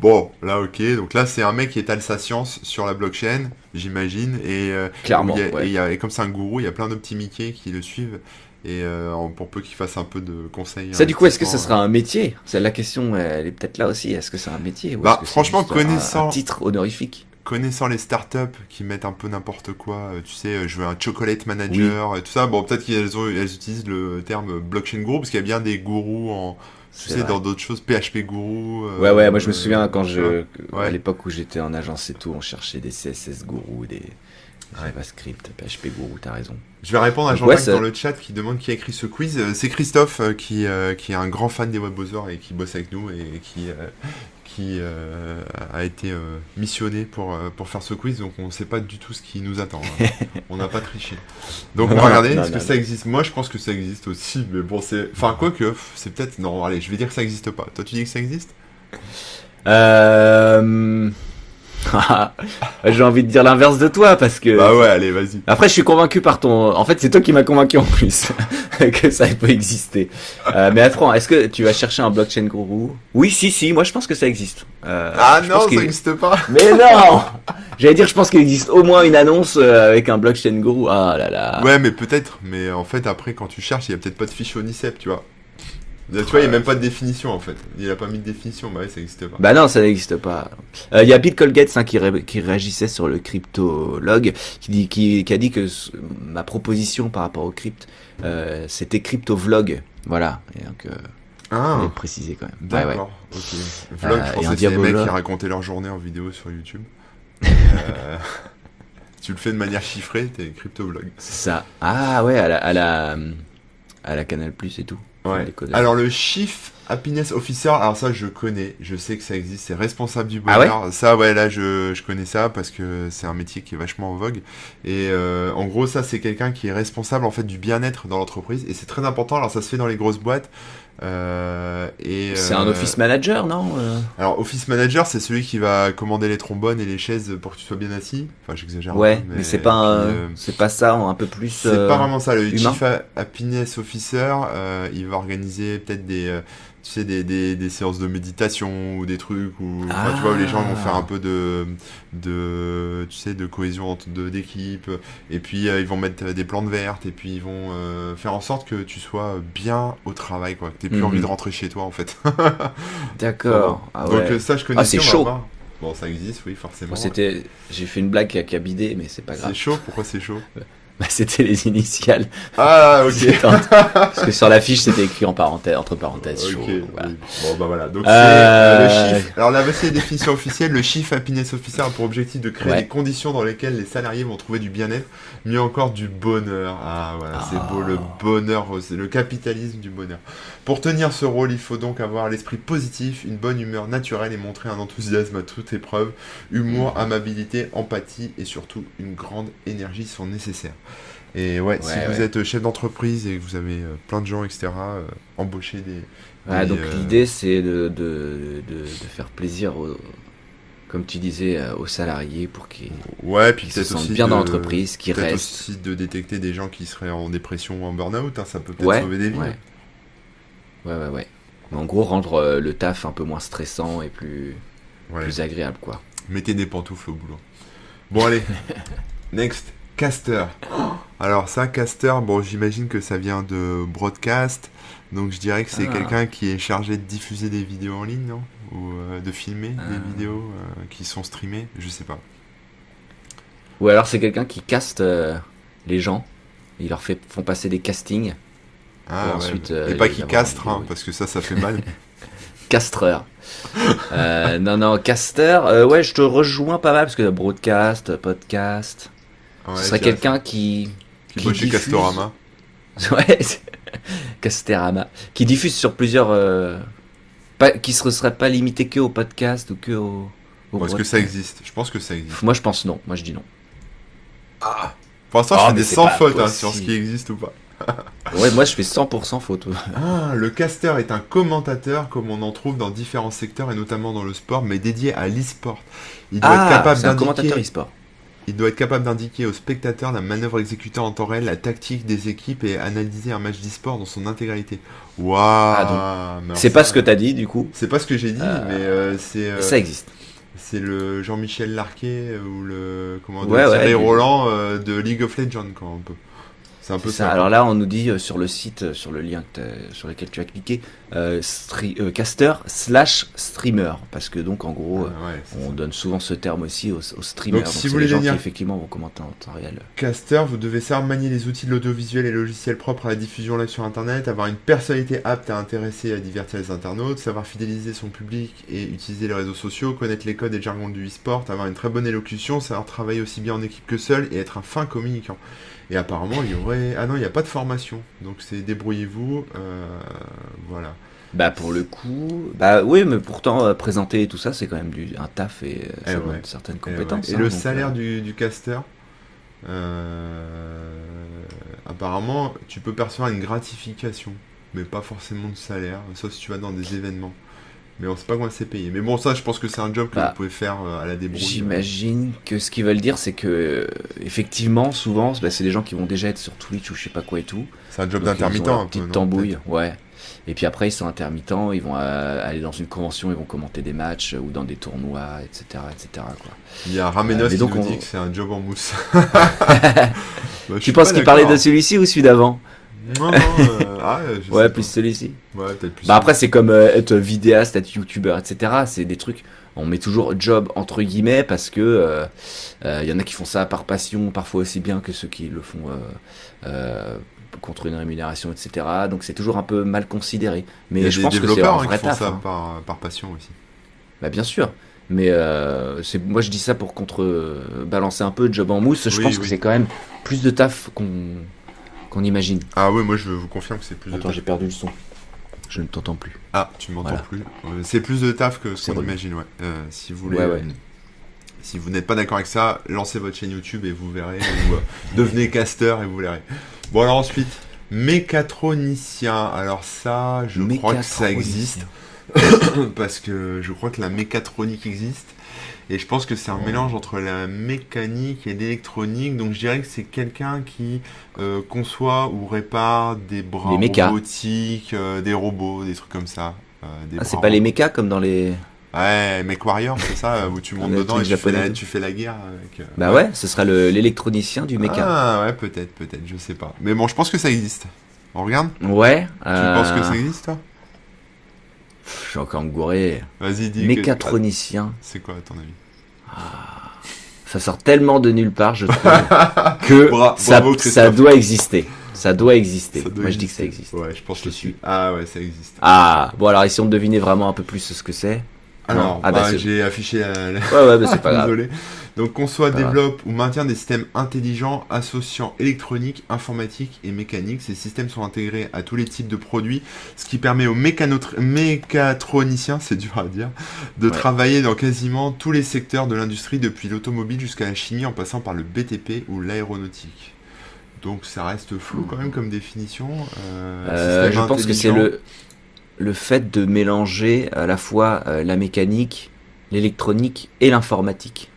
Bon, là, ok. Donc là, c'est un mec qui étale sa science sur la blockchain, j'imagine. Et, euh, clairement. il y a- ouais. et, il y a- et comme c'est un gourou, il y a plein de petits Mickey qui le suivent. Et euh, pour peu qu'il fasse un peu de conseils. Ça, du coup, est-ce que ce sera un métier? C'est la question, elle est peut-être là aussi. Est-ce que c'est un métier ou Bah, que franchement, un- connaissant- un titre honorifique? connaissant les startups qui mettent un peu n'importe quoi, euh, tu sais, euh, je veux un chocolate manager, et tout ça, bon, peut-être qu'elles elles utilisent le terme blockchain guru, parce qu'il y a bien des gourous en, tu sais, vrai. dans d'autres choses, PHP gourou. euh, Ouais, ouais, moi je me euh, souviens quand je, Ouais. à l'époque où j'étais en agence et tout, on cherchait des CSS gourou, des JavaScript, PHP gourou, t'as raison. Je vais répondre à Jean-Jacques ouais, dans le chat qui demande qui a écrit ce quiz. Euh, C'est Christophe euh, qui, euh, qui est un grand fan des webbrowsers et qui bosse avec nous et qui, euh, qui euh, a été euh, missionné pour, euh, pour faire ce quiz. Donc on ne sait pas du tout ce qui nous attend. hein. on n'a pas triché. Donc on va regarder, est-ce que non, ça non. existe? Moi je pense que ça existe aussi, mais bon, c'est. Enfin, quoi que, c'est peut-être. Non, allez, je vais dire que ça existe pas. Toi tu dis que ça existe? Euh... J'ai envie de dire l'inverse de toi parce que. Bah ouais, allez, vas-y. Après, je suis convaincu par ton. En fait, c'est toi qui m'as convaincu en plus que ça peut exister. Euh, mais attends, est-ce que tu vas chercher un blockchain gourou? Oui, si, si. Moi, je pense que ça existe. Euh, Ah non, ça n'existe pas Mais non J'allais dire, je pense qu'il existe au moins une annonce euh, avec un blockchain guru. Ah là là. Ouais, mais peut-être. Mais en fait, après, quand tu cherches, il y a peut-être pas de fiche ONICEP, tu vois. Tu vois, il n'y a même pas de définition en fait. Il a pas mis de définition, bah ouais, ça n'existe pas. Bah non, ça n'existe pas. Euh, Il y a Pete Colgate hein, qui, ré- qui réagissait sur le cryptologue, qui, dit, qui, qui a dit que ma proposition par rapport au crypt, euh, c'était cryptovlog. Voilà. Et donc, euh, Ah, préciser quand même. Ouais, ouais. d'accord. Ok. Vlog, Euh, je pensais que c'était les mecs qui racontaient leur journée en vidéo sur YouTube. Tu le fais de manière chiffrée, t'es crypto-vlog. C'est ça. Ah ouais, à la, à la, à la Canal Plus et tout. Ouais. Les codeurs. Alors le Chief Happiness Officer, alors ça je connais, je sais que ça existe, c'est responsable du Ah ouais bonheur. ça ouais là je, je connais ça parce que c'est un métier qui est vachement en vogue. Et euh, en gros ça c'est quelqu'un qui est responsable en fait du bien-être dans l'entreprise et c'est très important. Alors ça se fait dans les grosses boîtes. Euh, C'est un euh, office manager, non euh Alors office manager c'est celui qui va commander les trombones et les chaises pour que tu sois bien assis. Enfin j'exagère. Ouais, mais, c'est pas, un- puis, euh, c'est pas ça, un peu plus. c'est pas vraiment ça. Le humain. Chief Ha- Happiness Officer, euh, il va organiser peut-être des, euh, tu sais, des, des, des séances de méditation ou des trucs où, tu vois, où les gens vont faire un peu de, de, tu sais, de cohésion entre deux d'équipe. Et puis euh, ils vont mettre euh, des plantes vertes et puis ils vont euh, faire en sorte que tu sois bien au travail, quoi. Que t'aies plus Mhm. envie de rentrer chez toi, en fait. D'accord. Ah Donc ouais. euh, ça, je connais. Ah, c'est chaud. Bon, ça existe, oui, forcément. Bon, c'était, j'ai fait une blague qui a, qui a bidé, mais c'est pas grave. C'est chaud? Pourquoi c'est chaud? Bah, c'était les initiales. Ah, ok. Parce que sur l'affiche, c'était écrit en parenthèse, entre parenthèses. Ok, oui. Bon bah voilà. Donc Euh, c'est euh, le chiffre. Alors la définition officielle. Le chief happiness officer a pour objectif de créer Ouais. des conditions dans lesquelles les salariés vont trouver du bien-être, mieux encore du bonheur. Ah voilà, c'est Ah. beau le bonheur, c'est le capitalisme du bonheur. Pour tenir ce rôle, il faut donc avoir l'esprit positif, une bonne humeur naturelle et montrer un enthousiasme à toute épreuve. Humour, Mhm. amabilité, empathie et surtout une grande énergie sont nécessaires. Et ouais, si Ouais, vous êtes chef d'entreprise et que vous avez euh, plein de gens, etc., euh, embauchez des, des, donc euh, l'idée, c'est de, de, de, de faire plaisir, aux, comme tu disais, euh, aux salariés pour qu'ils Ouais, puis qu'ils se sentent aussi bien de- dans l'entreprise, qu'ils restent. aussi de détecter des gens qui seraient en dépression ou en burn-out, hein, ça peut peut-être Ouais, sauver des vies. Ouais. Ouais, ouais. Mais en gros, rendre euh, le taf un peu moins stressant et plus, Ouais. plus agréable, quoi. Mettez des pantoufles au boulot. Bon allez, next, caster. Alors ça, caster, bon j'imagine que ça vient de broadcast, donc je dirais que c'est Ah. quelqu'un qui est chargé de diffuser des vidéos en ligne, non? Ou euh, de filmer des Ah. vidéos euh, qui sont streamées, je sais pas. Ou alors c'est quelqu'un qui caste euh, les gens. Ils leur fait, font passer des castings. Ah, ouais. ensuite, Et euh, pas qui castre, hein, parce que ça, ça fait mal. Castreur. Euh, non, non, caster. euh, ouais, je te rejoins pas mal parce que broadcast, podcast. Ouais, ce serait quelqu'un qui. qui chez diffuse- Castorama. Ouais, Casterama. Qui diffuse sur plusieurs. euh, Pas, qui ne serait pas limité que au podcast ou que au. au Est-ce que ça existe Je pense que ça existe. Moi je pense non. Moi je dis non. Pour l'instant, Ah, je fais mais des sans fautes hein, sur ce qui existe ou pas. Ouais, moi je fais 100% photo. Ah, le caster est un commentateur comme on en trouve dans différents secteurs et notamment dans le sport, mais dédié à l'e-sport. Il doit être Ah, capable un commentateur d'indiquer. e-sport. Il doit être capable d'indiquer aux spectateurs la manœuvre exécutée en temps réel, la tactique des équipes et analyser un match d'e-sport dans son intégralité. Waouh Ah, alors C'est pas ce que t'as dit du coup. C'est pas ce que j'ai dit, Euh, mais euh, c'est euh, Ça existe. c'est le Jean-Michel Larquet ou le comment dire, Ouais, ouais, Roland de League of Legends quand un peu. C'est un peu ça. ça. Alors là, on nous dit euh, sur le site, euh, sur le lien t'as- sur lequel tu as cliqué, euh, euh, caster slash streamer, parce que donc en gros, euh, Ah, ouais, on ça. donne souvent ce terme aussi aux, aux streamers. Donc, si vous voulez les gens qui effectivement vont commenter en temps réel. Caster, vous devez savoir manier les outils de l'audiovisuel et logiciels propres à la diffusion live sur Internet, avoir une personnalité apte à intéresser et à divertir les internautes, savoir fidéliser son public et utiliser les réseaux sociaux, connaître les codes et le jargon du e-sport, avoir une très bonne élocution, savoir travailler aussi bien en équipe que seul et être un fin communicant. Et apparemment, il y aurait... Ah non, il n'y a pas de formation, donc c'est débrouillez-vous, euh, voilà. Bah pour le coup, bah oui, mais pourtant euh, présenter et tout ça, c'est quand même du un taf et euh, Eh ouais. certaines ouais. compétences. Et hein, le donc, salaire euh, du, du caster, apparemment, tu peux percevoir une gratification, mais pas forcément de salaire, sauf si tu vas dans des événements. Mais on sait pas comment c'est payé. Mais bon, ça, je pense que c'est un job que Bah, vous pouvez faire euh, à la débrouille. J'imagine que ce qu'ils veulent dire, c'est que euh, effectivement, souvent, bah, c'est des gens qui vont déjà être sur Twitch ou je sais pas quoi et tout. C'est un job d'intermittent un peu. petite non, tambouille, ouais. Et puis après, ils sont intermittents, ils vont euh, aller dans une convention, ils vont commenter des matchs ou dans des tournois, etc., etc. Quoi. Il y a Ramenos Euh, qui donc, nous on- dit que c'est un job en mousse. Bah, Tu penses qu'il parlait de celui-ci ou celui d'avant? Non, non, euh, ah, je Ouais, sais plus pas. celui-ci. Ouais, peut-être plus. Bah après, c'est comme euh, être vidéaste, être youtubeur, etc. C'est des trucs. On met toujours job entre guillemets parce que euh, euh, il y en a qui font ça par passion, parfois aussi bien que ceux qui le font contre une rémunération, etc. Donc c'est toujours un peu mal considéré. Mais Il y a je des pense que c'est un hein, vrai qui font taf. ça hein. par, par passion aussi. Bah bien sûr. Mais euh, c'est moi je dis ça pour contre euh, balancer un peu job en mousse. Je Oui, pense que c'est quand même plus de taf qu'on qu'on imagine. Ah ouais, moi je vous confirme que c'est plus de Attends, taf. j'ai perdu le son. Je ne t'entends plus. Ah, tu m'entends Voilà. plus. Euh, c'est plus de taf que ce qu'on imagine, ouais. Euh, si vous voulez, Ouais, ouais. si vous n'êtes pas d'accord avec ça, lancez votre chaîne YouTube et vous verrez. ou euh, devenez caster et vous verrez. Bon alors ensuite, mécatronicien. Alors ça, je crois que ça existe parce que je crois que la mécatronique existe. Et je pense que c'est un mélange entre la mécanique et l'électronique. Donc je dirais que c'est quelqu'un qui euh, conçoit ou répare des bras Les robotiques, euh, des robots, des trucs comme ça. Euh, Ah, c'est pas les mechas comme dans les. Ouais, MechWarrior, c'est ça, où tu montes dedans et tu fais, la, tu fais la guerre avec. Bah ouais, ce sera le- l'électronicien du mecha. Ah ouais, peut-être, peut-être, je sais pas. Mais bon, je pense que ça existe. On regarde? Ouais. Tu penses que ça existe, toi? Je suis encore gouré. Vas-y, dis. que- Mécatronicien. C'est quoi, à ton avis? Ça sort tellement de nulle part, je trouve, que Bra- ça, doit exister. Ça doit exister. Ça doit Moi, je dis que ça existe. Ouais, je pense Je que suis. Ah ouais, ça existe. Ah, bon, alors, essayons de deviner vraiment un peu plus ce que c'est. Alors. Ah, bah, bah, j'ai affiché la, la- Ouais, ouais, mais c'est pas grave. Désolé. Donc, Pas grave. développe ou maintient des systèmes intelligents associant électronique, informatique et mécanique. Ces systèmes sont intégrés à tous les types de produits, ce qui permet aux mécatroniciens, c'est dur à dire, de Ouais. travailler dans quasiment tous les secteurs de l'industrie, depuis l'automobile jusqu'à la chimie, en passant par le BTP ou l'aéronautique. Donc, ça reste flou quand même comme définition. Euh, Euh, je pense que c'est le, le fait de mélanger à la fois euh, la mécanique, l'électronique et l'informatique.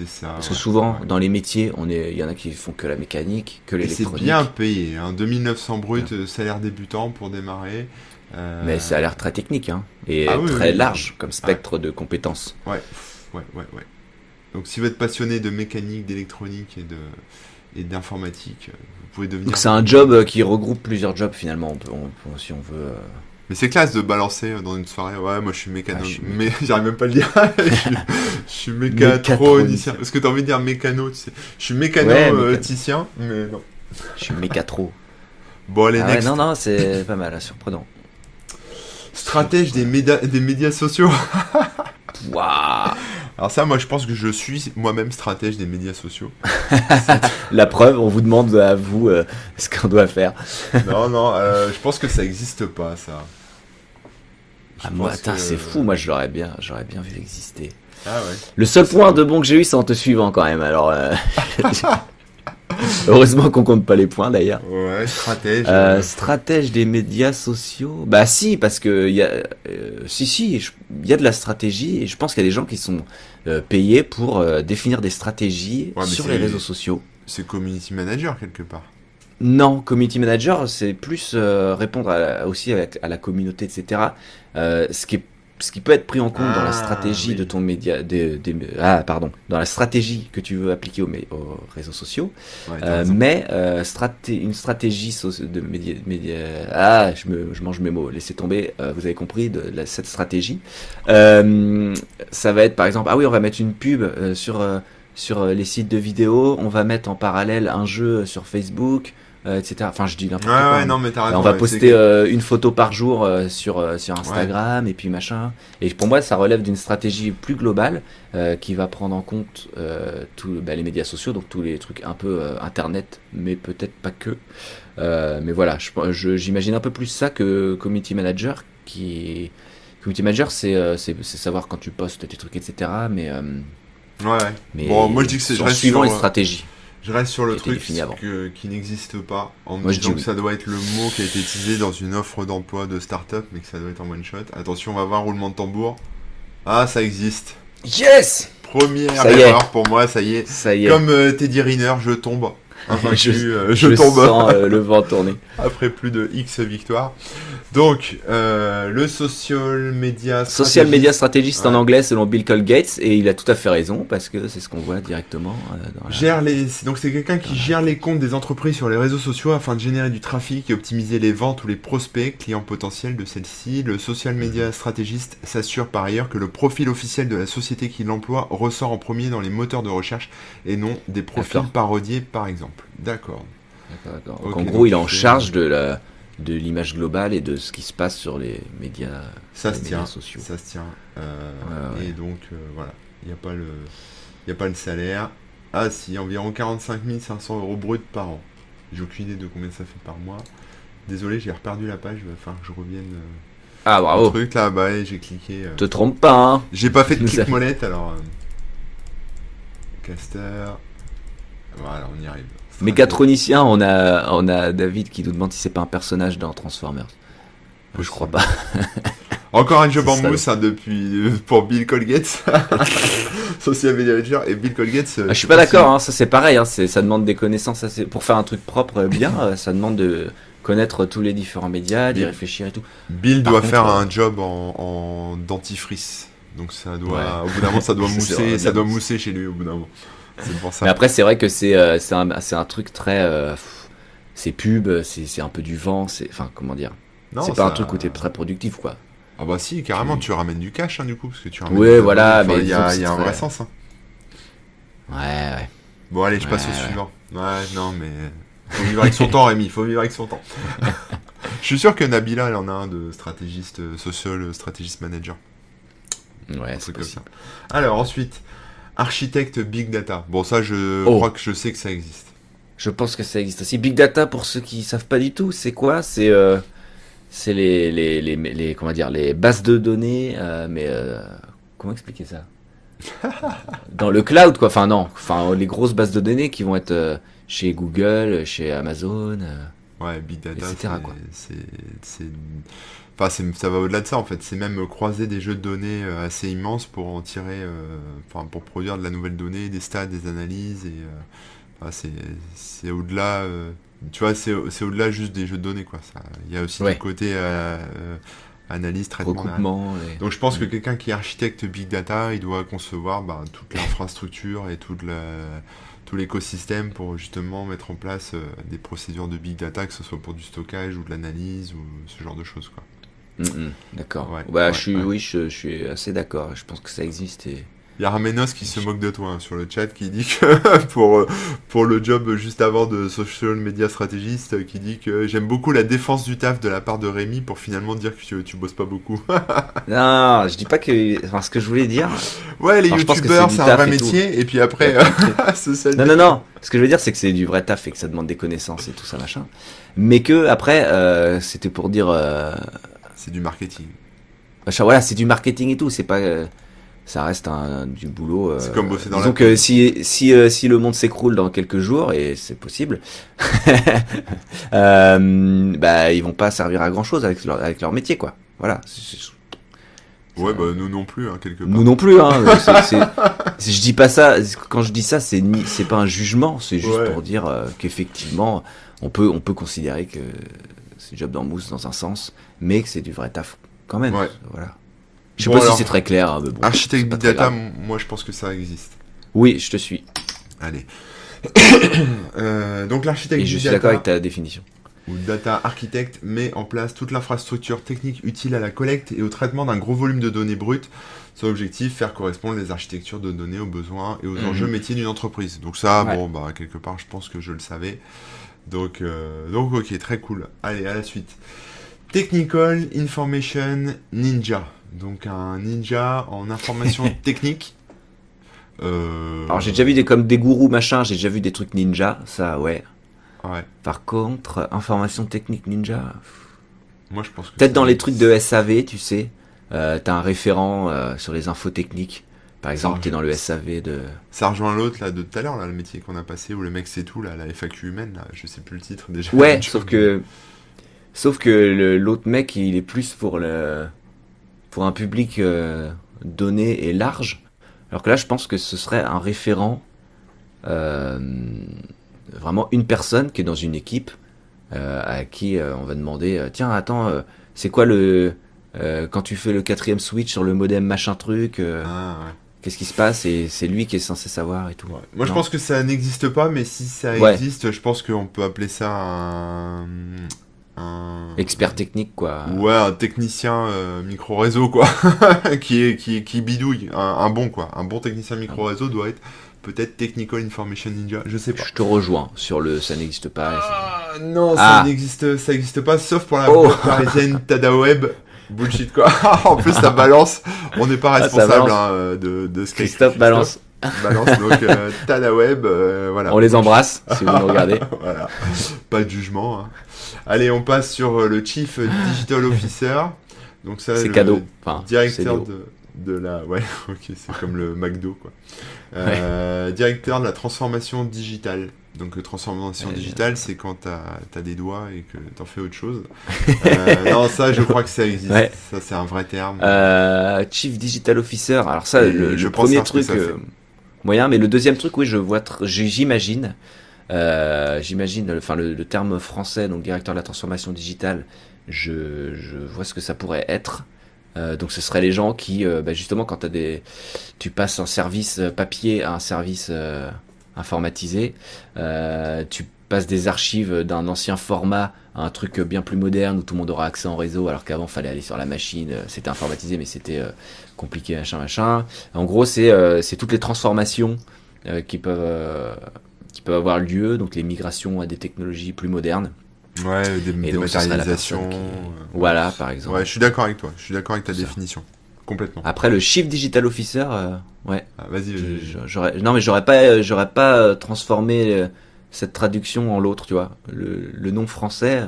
C'est ça. Parce ouais. que souvent, Ouais. dans les métiers, on est, il y en a qui font que la mécanique, que Et c'est l'électronique. bien payé, hein, 2900 brut, euh, salaire débutant pour démarrer. Euh, Mais ça a l'air très technique, hein, et Ah oui, très oui. large comme spectre de compétences. Ouais, ouais, ouais, ouais. Donc si vous êtes passionné de mécanique, d'électronique et de et d'informatique, euh, vous pouvez devenir. Donc c'est un job euh, qui regroupe plusieurs jobs finalement, on peut- on- si on veut. euh. Mais c'est classe de balancer euh, dans une soirée. Ouais, moi je suis mécano. Ah, je suis Mais j'arrive même pas à le dire. je suis, je suis mécatronicien. Parce que t'as envie de dire mécano, tu sais. Je suis mécano Ouais, euh, mécano. mais non. Je suis mécatro. Bon allez, Ah ouais, next. non, non, c'est pas mal, surprenant. Stratège des, méda- des médias sociaux. Waouh Alors ça, moi je pense que je suis moi-même stratège des médias sociaux. La preuve, on vous demande à vous euh, ce qu'on doit faire. non, non, euh, je pense que ça existe pas, ça. Ah, moi, que- c'est fou, moi je l'aurais bien, j'aurais bien vu exister. Ah ouais. Le seul point de bon que j'ai eu, c'est en te suivant quand même. Alors, euh, heureusement qu'on compte pas les points d'ailleurs. Ouais, stratège. Euh, euh, stratège des médias sociaux. Bah si, parce que il y a, euh, si si, il y a de la stratégie et je pense qu'il y a des gens qui sont payés pour définir des stratégies Ouais, sur les réseaux sociaux. C'est community manager quelque part. Non, community manager, c'est plus euh, répondre à aussi à la, à la communauté, etc. Euh, ce qui est ce qui peut être pris en compte dans la Ah, stratégie oui. de ton média, des, des- ah pardon, dans la stratégie que tu veux appliquer aux, réseaux sociaux, Ouais, Euh, mais euh, straté- une stratégie de média, média- ah je me je mange mes mots, laissez tomber, euh, vous avez compris de, la- cette stratégie. Ça va être par exemple, ah oui on va mettre une pub sur sur les sites de vidéos, on va mettre en parallèle un jeu sur Facebook, euh, etc. Enfin je dis n'importe Ouais, quoi. ouais, non, mais raison. on va ouais, poster euh, une photo par jour euh, sur sur Instagram et puis machin. Et pour moi, ça relève d'une stratégie plus globale qui va prendre en compte tous bah, les médias sociaux, donc tous les trucs un peu internet, mais peut-être pas que. Mais voilà, j'imagine un peu plus ça que community manager qui community manager, c'est savoir quand tu postes tes trucs, etc. Mais Ouais, ouais. mais Bon, moi, je dis que c'est- suivant les stratégies. Je reste sur le truc que- qui n'existe pas, en me Moi, je disant dis que oui. ça doit être le mot qui a été utilisé dans une offre d'emploi de start-up, mais que ça doit être en one shot. Attention, on va voir roulement de tambour. Ah, ça existe. Yes Première Ça erreur pour moi, ça y est. Ça y est. Comme euh, Teddy Riner, je tombe. Invaincu, Je- euh, je, je tombe sens euh, le vent tourner. après plus de X victoires. Donc, euh, le social media Social strategist- media stratégiste en Ouais. anglais selon Bill Colgate et il a tout à fait raison parce que c'est ce qu'on voit directement euh, dans la... Gère les... Donc c'est quelqu'un qui gère les comptes des entreprises sur les réseaux sociaux afin de générer du trafic et optimiser les ventes ou les prospects, clients potentiels de celles-ci. Le social media stratégiste s'assure par ailleurs que le profil officiel de la société qui l'emploie ressort en premier dans les moteurs de recherche et non des profils parodiés par exemple. D'accord. D'accord, en gros, il est en charge de la de l'image globale et de ce qui se passe sur les médias, Ça les se médias tient. sociaux. Ça se tient. Euh, Ouais, ouais. Et donc euh, voilà, il n'y a pas le, y a pas le salaire. Ah si, environ 45 500 euros brut par an. J'ai aucune idée de combien ça fait par mois. Désolé, j'ai reperdu la page. Il va falloir que je revienne. euh, Ah bravo. truc là, bah j'ai cliqué. Te trompe pas, hein. J'ai pas fait de Nous clic avons- molette alors. Caster. Voilà, on y arrive. Mécatronicien, on a on a David qui nous demande si c'est pas un personnage dans Transformers. Je crois pas. Encore un job en mousse hein, depuis euh, pour Bill Colgate, social media manager et Bill Colgate. euh, Ah, je suis pas d'accord, hein, ça c'est pareil, hein, ça demande des connaissances. c'est- pour faire un truc propre, euh, bien, ça demande de connaître tous les différents médias, d'y réfléchir et tout. Bill Par doit contre, faire un job en, en dentifrice. Donc ça doit, Ouais. au bout d'un moment, ça doit mousser, ça doit mousser chez lui au bout d'un moment. Pour ça. Mais après, c'est vrai que c'est euh, un, un truc très. euh, c'est pub, c'est un peu du vent, c'est. Enfin, comment dire? C'est pas un truc où t'es très productif, quoi. Ah bah si, carrément, Tu- tu, ramènes du cash hein, du coup, parce que tu ramènes. Ouais, voilà. Enfin, mais il y a, y un vrai très- sens. hein. Ouais, ouais. Bon allez, je passe Ouais, au suivant. Ouais, non mais faut vivre avec son temps, Rémi. Faut vivre avec son temps. je suis sûr que Nabila, elle en a un de stratégiste euh, social, stratégiste manager. Ouais, c'est comme ça. Alors ensuite, architecte big data. Bon ça, je Oh. crois que je sais que ça existe. Je pense que ça existe aussi. Big Data, pour ceux qui savent pas du tout, c'est quoi? C'est euh, c'est les, les, les, les- comment dire, les bases de données, euh, mais euh, comment expliquer ça? Dans le cloud, quoi. Enfin, non. Enfin, les grosses bases de données qui vont être chez Google, chez Amazon. Ouais, big data, Etc., c'est, enfin, ça va au-delà de ça en fait. C'est même croiser des jeux de données euh, assez immenses pour en tirer, euh, enfin, pour produire de la nouvelle donnée, des stats, des analyses et, euh, enfin, c'est, au-delà. euh, tu vois, c'est, au-delà juste des jeux de données quoi. Il y a aussi Ouais. du côté analyse, traitement. et- Donc je pense que quelqu'un qui est architecte big data, il doit concevoir bah, toute l'infrastructure et toute la, tout l'écosystème pour justement mettre en place euh, des procédures de big data, que ce soit pour du stockage ou de l'analyse ou ce genre de choses. Quoi. Mm, D'accord. Ouais, bah, ouais, je suis, ouais. oui, je, je suis assez d'accord. Je pense que ça existe. Et... Il y a Ramenos qui se moque de toi hein, sur le chat qui dit que pour, euh, pour le job juste avant de social media stratégiste, qui dit que j'aime beaucoup la défense du taf de la part de Rémi pour finalement dire que tu, tu bosses pas beaucoup. Non, je dis pas que. Enfin, ce que je voulais dire. ouais, les que youtubeurs c'est un vrai et tout. métier et puis après, social Non, non, non. Ce que je veux dire, c'est que c'est du vrai taf et que ça demande des connaissances et tout ça, machin. Mais que, après, euh, c'était pour dire. Euh, c'est du marketing. machin, voilà, c'est du marketing et tout. C'est pas. euh, ça reste un, du boulot. euh, C'est comme bosser dans la disons que si, si, euh, si le monde s'écroule dans quelques jours, et c'est possible, bah, ils vont pas servir à grand chose avec leur, avec leur métier, quoi. Voilà. C'est- Ouais, bah nous non plus, hein, quelque part. Nous non plus, hein. c'est- je dis pas ça. Quand je dis ça, c'est ni, c'est pas un jugement. C'est juste Ouais. pour dire euh, qu'effectivement, on peut, on peut considérer que c'est job dans mousse dans un sens, mais que c'est du vrai taf quand même. Ouais. Voilà. Je sais Bon, pas alors, si c'est très clair. hein, mais bon, Architecte Big Data, moi je pense que ça existe. Oui, je te suis. Allez. Euh, donc l'architecte Et je suis d'accord avec ta définition. ou data architect met en place toute l'infrastructure technique utile à la collecte et au traitement d'un gros volume de données brutes. Son objectif, faire correspondre les architectures de données aux besoins et aux Mhm. enjeux métiers d'une entreprise. Donc ça, Ouais. bon, bah quelque part, je pense que je le savais. Donc, euh, donc ok, très cool. Allez, à la suite. Technical Information Ninja. Donc un ninja en information technique. Euh, Alors j'ai déjà vu des comme des gourous machin. J'ai déjà vu des trucs ninja. Ça, ouais. Ouais, Par contre, information technique ninja. moi je pense que Peut-être dans les trucs de SAV, tu sais, euh, t'as un référent euh, sur les infos techniques Par exemple, tu es dans le SAV de. Ça rejoint l'autre là de tout à l'heure, là, le métier qu'on a passé, où le mec c'est tout, là, la FAQ humaine, là, je sais plus le titre déjà. Ouais, sauf que. Sauf que le- l'autre mec, il est plus pour le. Pour un public euh, donné et large. Alors que là, je pense que ce serait un référent. euh, vraiment une personne qui est dans une équipe euh, à qui on va demander tiens attends c'est quoi le euh, quand tu fais le quatrième switch sur le modem machin truc euh, Ah, ouais. Qu'est-ce qui se passe et c'est lui qui est censé savoir et tout Ouais. Moi, je pense que ça n'existe pas, mais si ça Ouais. existe, je pense qu'on peut appeler ça un. un... expert technique quoi Ouais, un technicien euh, micro-réseau, quoi. qui, est, qui, qui bidouille. Un, un bon, quoi. Un bon technicien micro-réseau doit être peut-être Technical Information Ninja. Je sais pas. je te rejoins sur le ça n'existe pas Ah, non, Ah. ça n'existe ça pas, sauf pour la Oh. parisienne Tada Web. Bullshit, quoi. en plus, ça balance. On n'est pas Ah, responsable hein, de, de ce qu'est Christophe balance balance. Donc, euh, Tada Web, euh, voilà. on les embrasse si vous nous regardez voilà. Pas de jugement. hein. Allez, on passe sur euh, le Chief Digital Officer. Donc ça, c'est cadeau enfin Directeur de, de la... Ouais, ok, c'est comme le McDo, quoi. Euh, Directeur de la transformation digitale. Donc, euh, transformation digitale, c'est quand t'as as des doigts et que t'en fais autre chose. Euh, non, ça, je crois que ça existe. Ouais. Ça, c'est un vrai terme. Euh, Chief Digital Officer. Alors ça, Et le, je le premier truc euh, moyen, mais le deuxième truc, oui, je vois, j'imagine, j'imagine, enfin le, le terme français, donc directeur de la transformation digitale, je, je vois ce que ça pourrait être. Euh, donc ce serait les gens qui, euh, bah, justement, quand t'as des, tu passes un service papier à un service euh, informatisé, euh, tu passes des archives d'un ancien format à un truc bien plus moderne où tout le monde aura accès en réseau, alors qu'avant fallait aller sur la machine, euh, c'était informatisé mais c'était euh, compliqué machin machin. En gros c'est c'est toutes les transformations qui peuvent qui peuvent avoir lieu, donc les migrations à des technologies plus modernes. Ouais, des donc, qui- euh, Voilà par exemple. Ouais, je suis d'accord avec toi. Je suis d'accord avec ta Ça. Complètement. Après le Chief Digital Officer, euh, ouais, Ah, vas-y, j'aurais non mais j'aurais pas euh, j'aurais pas euh, transformé euh, cette traduction en l'autre, tu vois. Le, le nom français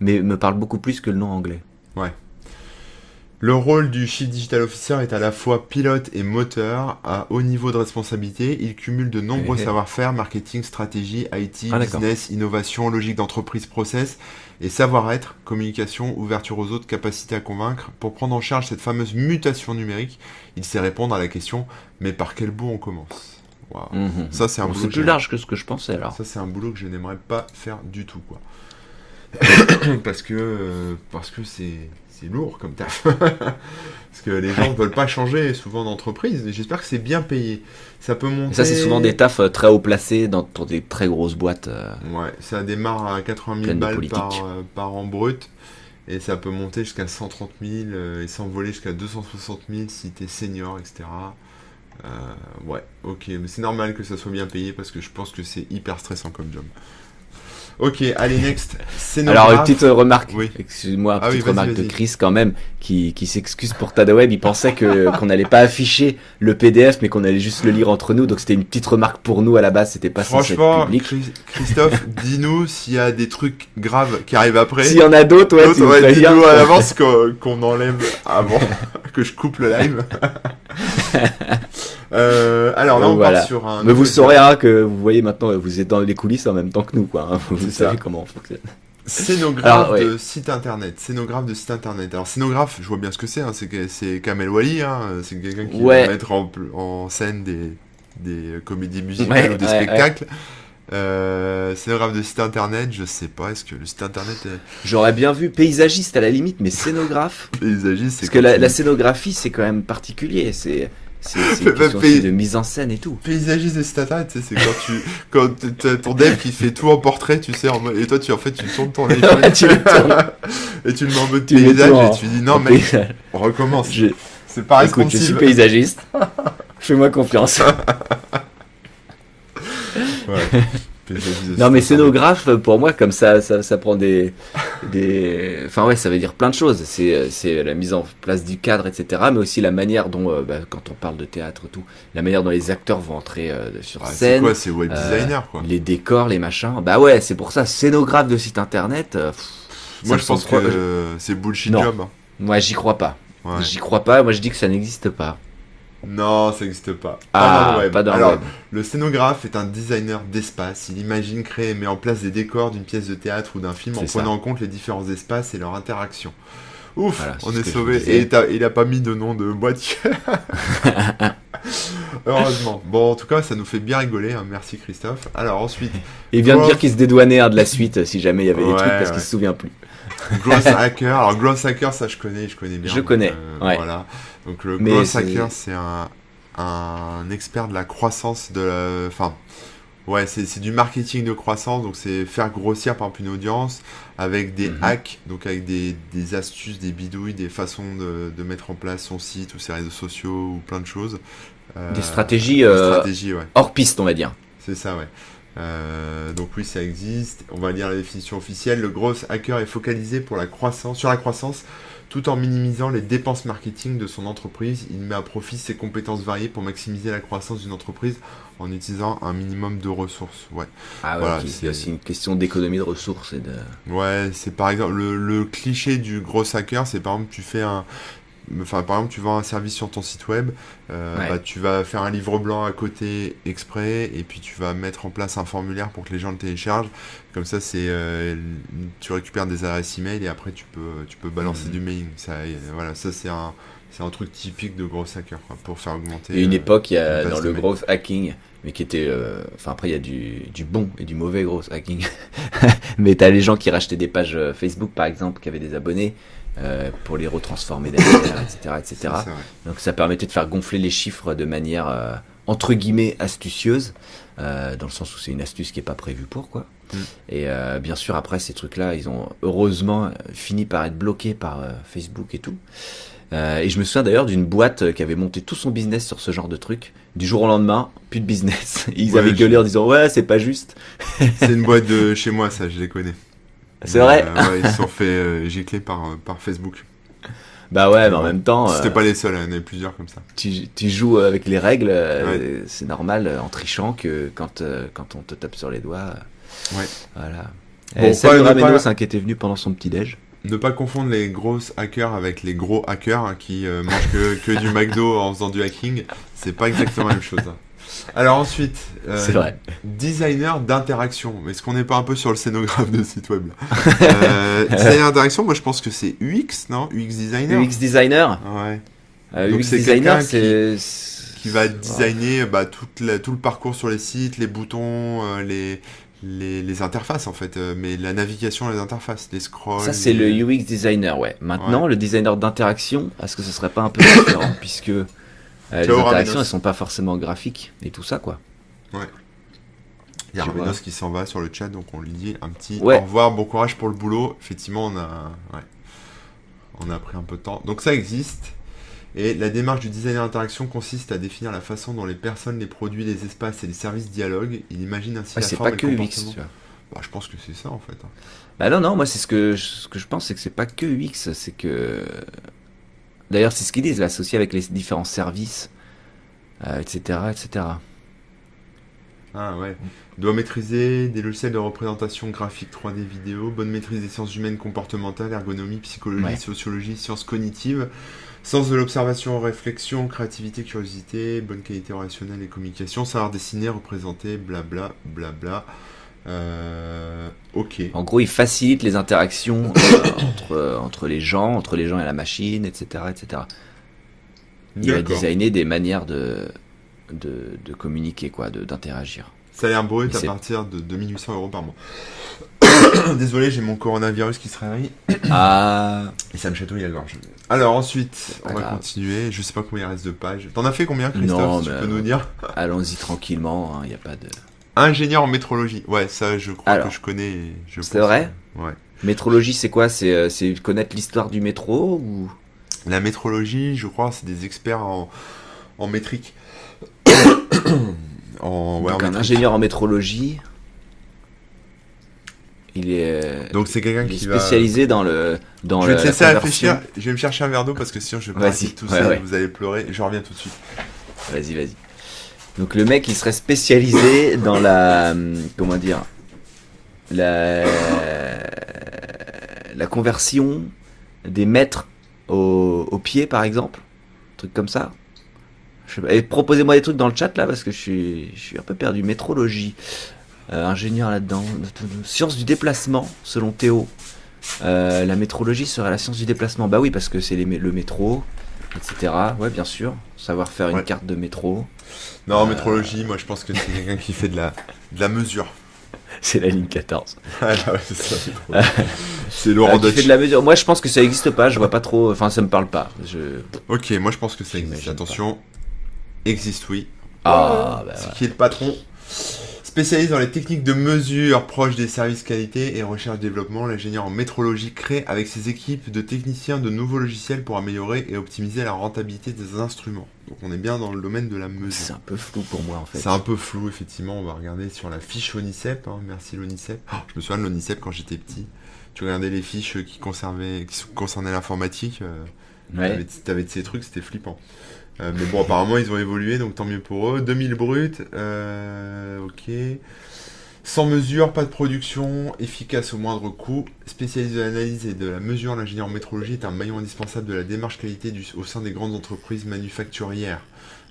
mais me parle beaucoup plus que le nom anglais. Le rôle du Chief Digital Officer est à la fois pilote et moteur. À haut niveau de responsabilité, il cumule de nombreux savoir-faire, marketing, stratégie, IT, Ah, business, innovation, logique d'entreprise, process et savoir-être, communication, ouverture aux autres, capacité à convaincre. Pour prendre en charge cette fameuse mutation numérique, il sait répondre à la question mais par quel bout on commence? Mhm. Ça, c'est un Bon, boulot c'est plus large que ce que je pensais alors. Ça, c'est un boulot que je n'aimerais pas faire du tout, quoi. parce que euh, parce que c'est c'est lourd comme taf. parce que les gens ne veulent pas changer souvent d'entreprise. J'espère que c'est bien payé. Ça peut monter. Et ça, c'est souvent des tafs euh, très haut placés dans, dans des très grosses boîtes. euh. Ouais, ça démarre à 80 000 Pleine de balles par, euh, par an brut. Et ça peut monter jusqu'à 130 000 euh, et s'envoler jusqu'à 260 000 si t'es senior, etc. Ouais, ok, mais c'est normal que ça soit bien payé parce que je pense que c'est hyper stressant comme job. Ok, allez, next. Alors, une petite euh, remarque, Oui. excuse-moi, Ah petite oui, remarque de. Chris quand même, qui, qui s'excuse pour TadaWeb. Il pensait que qu'on n'allait pas afficher le PDF, mais qu'on allait juste le lire entre nous. Donc, c'était une petite remarque pour nous à la base, c'était pas censé être Franchement, public. Chris- Christophe, dis-nous s'il y a des trucs graves qui arrivent après. S'il y en a d'autres, ouais, tu ouais, dis-nous à l'avance qu'on qu'on enlève avant que je coupe le live. Euh, alors là, Donc on voilà. part sur un. Mais vous saurez hein, que vous voyez maintenant, vous êtes dans les coulisses en même temps que nous, quoi. hein. Vous savez ça. comment on fonctionne. Scénographe ouais. de site internet. Scénographe de site internet. Alors, scénographe, je vois bien ce que c'est. Hein, c'est Kamel Wally. Hein, c'est quelqu'un qui Ouais. va mettre en, scène des, des euh, comédies musicales Ouais, ou des spectacles. Euh, scénographe de site internet, je sais pas. Est-ce que le site internet est J'aurais bien vu paysagiste à la limite, mais scénographe. paysagiste c'est Parce que la, la scénographie, c'est quand même particulier. C'est c'est une question pays- aussi de mise en scène et tout. Paysagiste de internet, tu sais, c'est quand tu, quand t'as ton dev qui fait tout en portrait, tu sais, en mode- et toi, tu, en fait, tu tournes ton iPhone. Ouais, tu le tournes. et tu le mets en mode Tu paysage, et tu dis, non, mec, paysage. on recommence. Je- C'est pas Écoute, je suis responsive. paysagiste. Fais-moi confiance. Ouais. Non, mais scénographe, pour moi, comme ça, ça, ça prend des, des, enfin ouais, ça veut dire plein de choses. C'est, c'est la mise en place du cadre, etc. Mais aussi la manière dont, euh, bah, quand on parle de théâtre, et tout, la manière dont les acteurs vont entrer euh, sur Ouais, c'est scène, quoi, c'est web euh, designer, quoi. les décors, les machins. Bah ouais, c'est pour ça, scénographe de site internet. euh, pff, Moi, je pense que euh, c'est bullshit Non. job. hein. Moi, j'y crois pas. Ouais. J'y crois pas. Moi, je dis que ça n'existe pas. Non, ça n'existe pas. Ah, pas dans le Alors, web. le scénographe est un designer d'espace. Il imagine, crée et met en place des décors d'une pièce de théâtre ou d'un film en ça. prenant en compte les différents espaces et leur interaction. Ouf, Voilà, on est sauvé. Et il a pas mis de nom de boîte. Heureusement. Bon, en tout cas, ça nous fait bien rigoler. hein. Merci Christophe. Alors ensuite, Il vient de dire qu'il se dédouanait de la suite si jamais il y avait des trucs parce ouais. qu'il se souvient plus. Gross Hacker. Alors Gross Hacker, ça je connais, je connais bien. Je connais, euh, ouais. Voilà. Donc le Mais Hacker, c'est un, un expert de la croissance de la... Enfin, ouais, c'est du marketing de croissance. Donc c'est faire grossir par exemple une audience avec des Mhm. hacks, donc avec des, des astuces, des bidouilles, des façons de, de mettre en place son site ou ses réseaux sociaux ou plein de choses. Euh, Des stratégies des euh, stratégies, ouais. hors piste, on va dire. C'est ça, ouais. Euh, donc oui, ça existe. On va lire la définition officielle. Le gros hacker est focalisé pour la croissance, sur la croissance, tout en minimisant les dépenses marketing de son entreprise. Il met à profit ses compétences variées pour maximiser la croissance d'une entreprise en utilisant un minimum de ressources. Ouais, Ah ouais, Voilà, c'est- c'est aussi une question d'économie de ressources et de. ouais, c'est par exemple le, le cliché du gros hacker, c'est par exemple tu fais un Enfin, par exemple, tu vends un service sur ton site web, euh, Ouais. bah, tu vas faire un livre blanc à côté exprès, et puis tu vas mettre en place un formulaire pour que les gens le téléchargent. Comme ça, c'est, euh, tu récupères des adresses email et après tu peux, tu peux balancer Mhm. du mailing. Ça, euh, voilà, ça c'est un, c'est un truc typique de gros hacker quoi, pour faire augmenter. A une euh, époque, il y a, dans le mail. growth hacking, mais qui était. euh, Enfin, après, il y a du, du bon et du mauvais growth hacking. mais t'as les gens qui rachetaient des pages euh, Facebook, par exemple, qui avaient des abonnés. Euh, pour les retransformer derrière, etc., etc. Donc ça permettait de faire gonfler les chiffres de manière euh, entre guillemets astucieuse, euh, dans le sens où c'est une astuce qui est pas prévue pour quoi. Mm. Et euh, bien sûr après ces trucs-là, ils ont heureusement fini par être bloqués par euh, Facebook et tout. Euh, et je me souviens d'ailleurs d'une boîte qui avait monté tout son business sur ce genre de truc. Du jour au lendemain, plus de business. Ils Ouais, avaient je- gueulé en disant ouais c'est pas juste. C'est une boîte de chez moi, ça, je les connais. C'est vrai. Euh, ouais, ils se sont fait euh, gicler par, euh, par Facebook. Bah ouais, mais en même temps, C'était euh, pas les seuls, il y en avait plusieurs comme ça. tu, tu joues avec les règles, euh, c'est normal euh, en trichant que quand, euh, quand on te tape sur les doigts. euh, Ouais. Voilà. Bon, Et salut pas- ne Rameno, pas- un qui était venu pendant son petit déj. Ne pas confondre les grosses hackers avec les gros hackers hein, qui euh, mangent que, que du McDo en faisant du hacking. C'est pas exactement la même chose. Alors ensuite, euh, vrai. designer d'interaction. Est-ce qu'on n'est pas un peu sur le scénographe de site web euh, Designer d'interaction, moi je pense que c'est UX, non? UX designer. UX designer? Ouais. Euh, Donc UX designer, c'est Qui va designer bah, toute la- tout le parcours sur les sites, les boutons, euh, les, les, les interfaces en fait, euh, mais la navigation, les interfaces, les scrolls. Ça, c'est le UX designer, ouais. Maintenant, le designer d'interaction, est-ce que ce serait pas un peu différent? Puisque euh, les interactions, elles sont pas forcément graphiques et tout ça, quoi. Il y a vois. qui s'en va sur le chat, donc on lui dit un petit Ouais. au revoir, bon courage pour le boulot. Effectivement, on a, ouais, on a pris un peu de temps. Donc ça existe. Et la démarche du designer d'interaction consiste à définir la façon dont les personnes, les produits, les espaces et les services dialoguent. Il imagine ainsi Ouais, la forme pas et que le UX, comportement. tu vois. Bah, je pense que c'est ça en fait. hein. Bah non, non, moi, c'est ce que, je- ce que je pense, c'est que c'est pas que UX, c'est que. D'ailleurs, c'est ce qu'ils disent, l'associer avec les différents services, euh, etc., etc. Ah ouais. Doit maîtriser des logiciels de représentation graphique 3D vidéo, bonne maîtrise des sciences humaines comportementales, ergonomie, psychologie, Ouais. sociologie, sciences cognitives, sens de l'observation, réflexion, créativité, curiosité, bonne qualité relationnelle et communication, savoir dessiner, représenter, blabla, blabla. Euh, ok. En gros, il facilite les interactions euh, entre, entre les gens, entre les gens et la machine, etc., etc. Il D'accord. designer des manières de, de, de communiquer, quoi, de- d'interagir. Salaire brut Mais à partir de 2800 euros par mois. Désolé, j'ai mon coronavirus qui se réveille Ah, et ça me chatouille la gorge. Alors ensuite, on va grave. continuer. Je sais pas combien il reste de pages. T'en as fait combien, Christophe Non, si Tu peux euh, nous dire? allons-y tranquillement, il n'y a pas de... Ingénieur en métrologie. Ouais, ça, je crois Alors, que je connais. c'est vrai Ouais. Métrologie, c'est quoi? C'est euh, c'est connaître l'histoire du métro ou... La métrologie, je crois, c'est des experts en, en métrique. en, ouais, en Donc un métrique. ingénieur en métrologie, il est, euh, Donc c'est quelqu'un qui va. spécialisé dans le dans Je vais te laisser réfléchir. Je vais me chercher un verre d'eau parce que sinon je vais pas tousser, Ouais, ouais. Vous allez pleurer. Je reviens tout de suite. Vas-y, vas-y. Donc le mec, il serait spécialisé dans la comment dire la la conversion des mètres au, au pied, par exemple, un truc comme ça. Et proposez-moi des trucs dans le chat là parce que je suis, je suis un peu perdu. Métrologie, Euh, ingénieur là-dedans. Science du déplacement, selon Théo. Euh, la métrologie serait la science du déplacement. Bah oui, parce que c'est le métro, etc. Ouais, bien sûr. Savoir faire une carte de métro. Non, Euh. métrologie, moi je pense que c'est quelqu'un qui fait de la, de la mesure. C'est la ligne 14. Ah, là, ouais, c'est Laurent qui fait Dutch. de la mesure. Moi, je pense que ça existe pas. Je vois pas trop. Enfin, ça me parle pas. Je... Ok, moi je pense que ça existe. Attention, existe oui. Ah, bah, C'est ouais. qui est le patron Spécialiste dans les techniques de mesure proches des services qualité et recherche-développement, l'ingénieur en métrologie crée avec ses équipes de techniciens de nouveaux logiciels pour améliorer et optimiser la rentabilité des instruments. Donc on est bien dans le domaine de la c'est mesure. un peu flou pour moi en fait. C'est un peu flou effectivement, on va regarder sur la fiche ONICEP, hein. merci l'ONICEP. Oh, je me souviens de l'ONICEP quand j'étais petit. Tu regardais les fiches qui, conservaient, qui concernaient l'informatique, euh, Ouais. T'avais de ces trucs, c'était flippant. Euh, mais bon, apparemment, ils ont évolué, donc tant mieux pour eux. 2000 bruts, euh, ok. Sans mesure, pas de production, efficace au moindre coût. Spécialiste de l'analyse et de la mesure, l'ingénieur en métrologie est un maillon indispensable de la démarche qualité du- au sein des grandes entreprises manufacturières.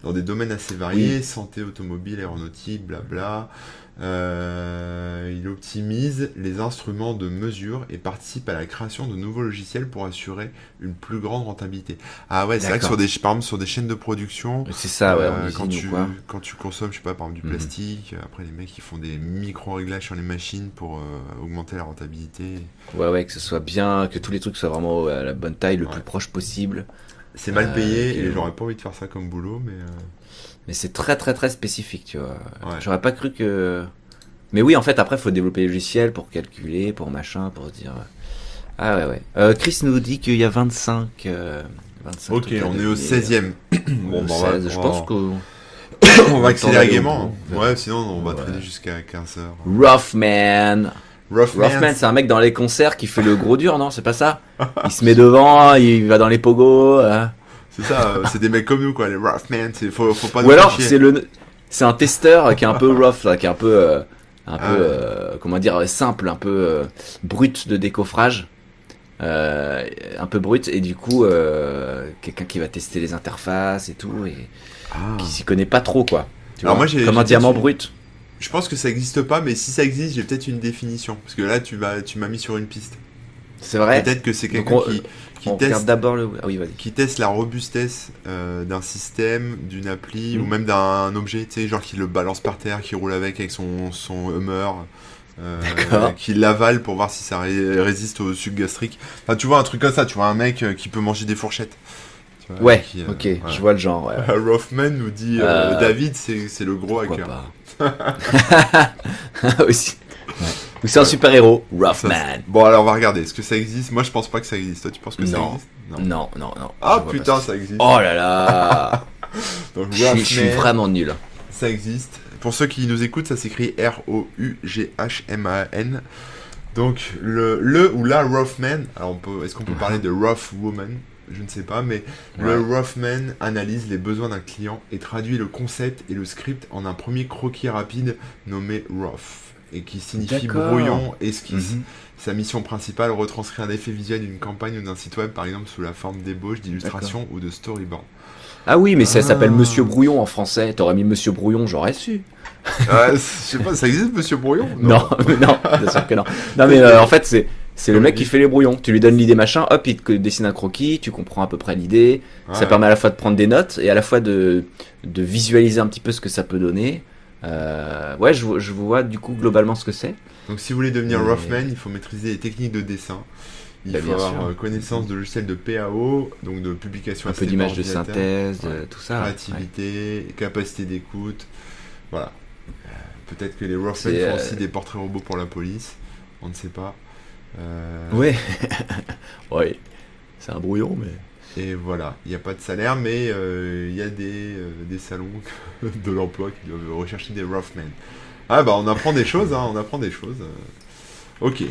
Dans des domaines assez variés, santé, automobile, aéronautique, blabla. Euh, il optimise les instruments de mesure et participe à la création de nouveaux logiciels pour assurer une plus grande rentabilité. Ah ouais, c'est vrai que sur des, par exemple, sur des chaînes de production, C'est ça, ouais. euh, quand, tu, ou quoi. quand tu consommes, je sais pas, par exemple du Mhm. plastique, euh, après les mecs qui font des micro-réglages sur les machines pour euh, augmenter la rentabilité. Ouais, ouais, que ce soit bien, que tous les trucs soient vraiment à la bonne taille, le Ouais. plus proche possible. C'est mal payé et j'aurais pas envie de faire ça comme boulot, mais euh, Mais c'est très, très, très spécifique, tu vois. Ouais. J'aurais pas cru que. Mais oui, en fait, après, faut développer les logiciels pour calculer, pour machin, pour dire. Ah ouais, ouais. Euh, Chris nous dit qu'il y a 25. euh, 25 ok, on est au deviner. 16ème. Bon, bah, on va- 16, je pense que. on va accélérer gaiement. Ouais, sinon on va Ouais. traîner jusqu'à 15h. Roughman. Roughman, Roughman, c'est un mec dans les concerts qui fait le gros dur, non C'est pas ça? Il se met devant, il va dans les pogos. hein. C'est ça, euh, c'est des mecs comme nous quoi, les Roughman, c'est faut, faut pas Ou alors c'est le c'est un testeur qui est un peu rough là, qui est un peu euh, un peu Ah euh, comment dire simple, un peu euh, brut de décoffrage. Un peu brut et du coup quelqu'un qui va tester les interfaces et tout et Ah. qui s'y connaît pas trop quoi. Tu Alors vois, moi, comme un diamant brut. Je pense que ça existe pas, mais si ça existe, j'ai peut-être une définition. Parce que là, tu m'as, tu m'as mis sur une piste. C'est vrai? Peut-être que c'est quelqu'un on- qui, qui On teste, d'abord le ah oui qui teste la robustesse euh, d'un système, d'une appli, Mm. ou même d'un objet, tu sais, genre qui le balance par terre, qui roule avec avec son, son Hummer. euh, qui l'avale pour voir si ça ré- résiste au suc gastrique. Enfin, tu vois un truc comme ça, tu vois un mec euh, qui peut manger des fourchettes. Vois, Ouais, qui, ok, je vois le genre. Ouais. Rothman nous dit David, c'est le gros hacker. pas? Aussi. Ouais. Ou c'est un super héros, Ça, Roughman. Bon, alors on va regarder. Est-ce que ça existe? Moi, je pense pas que ça existe. Toi, tu penses que ça Non. existe? Non, non, non. Ah je vois putain, ça existe. Oh là là Donc, je, suis- vraiment nul. Ça existe. Pour ceux qui nous écoutent, ça s'écrit R-O-U-G-H-M-A-N. Donc, le, le ou la Rothman. Alors, on peut, est-ce qu'on peut Mhm. parler de Rough Woman? Je ne sais pas, mais le Rothman analyse les besoins d'un client et traduit le concept et le script en un premier croquis rapide nommé Rough. Et qui signifie brouillon, esquisse. Mhm. Sa mission principale, retranscrire un effet visuel d'une campagne ou d'un site web, par exemple sous la forme d'ébauche, d'illustration ou de storyboard. Ah oui, mais ça Ah. s'appelle Monsieur Brouillon en français. T'aurais mis Monsieur Brouillon, j'aurais su. Ah, je sais pas, ça existe, Monsieur Brouillon? Non, mais non, bien sûr que non. Non, mais euh, en fait, c'est c'est le mec qui fait les brouillons. Tu lui donnes l'idée machin, hop, il te dessine un croquis, tu comprends à peu près l'idée. Ça Ouais. permet à la fois de prendre des notes et à la fois de, de visualiser un petit peu ce que ça peut donner. Euh, ouais, je, vois- je vois du coup globalement ce que c'est. Donc si vous voulez devenir Mais- Roughtman, il faut maîtriser les techniques de dessin. Il Bah, faut bien avoir sûr. euh, connaissance de logiciels de PAO, donc de publication Un peu par de synthèse, Ouais. tout ça. ouais. créativité, capacité d'écoute. Voilà. Euh, Peut-être que les Roughtman C'est, font euh, aussi des portraits robots pour la police. On ne sait pas. Euh, Ouais. ouais. C'est un brouillon, mais. Et voilà, il n'y a pas de salaire, mais euh, il y a des, euh, des salons de l'emploi qui doivent rechercher des Roughtmen. Ah bah on apprend des choses, hein, on apprend des choses. Ok.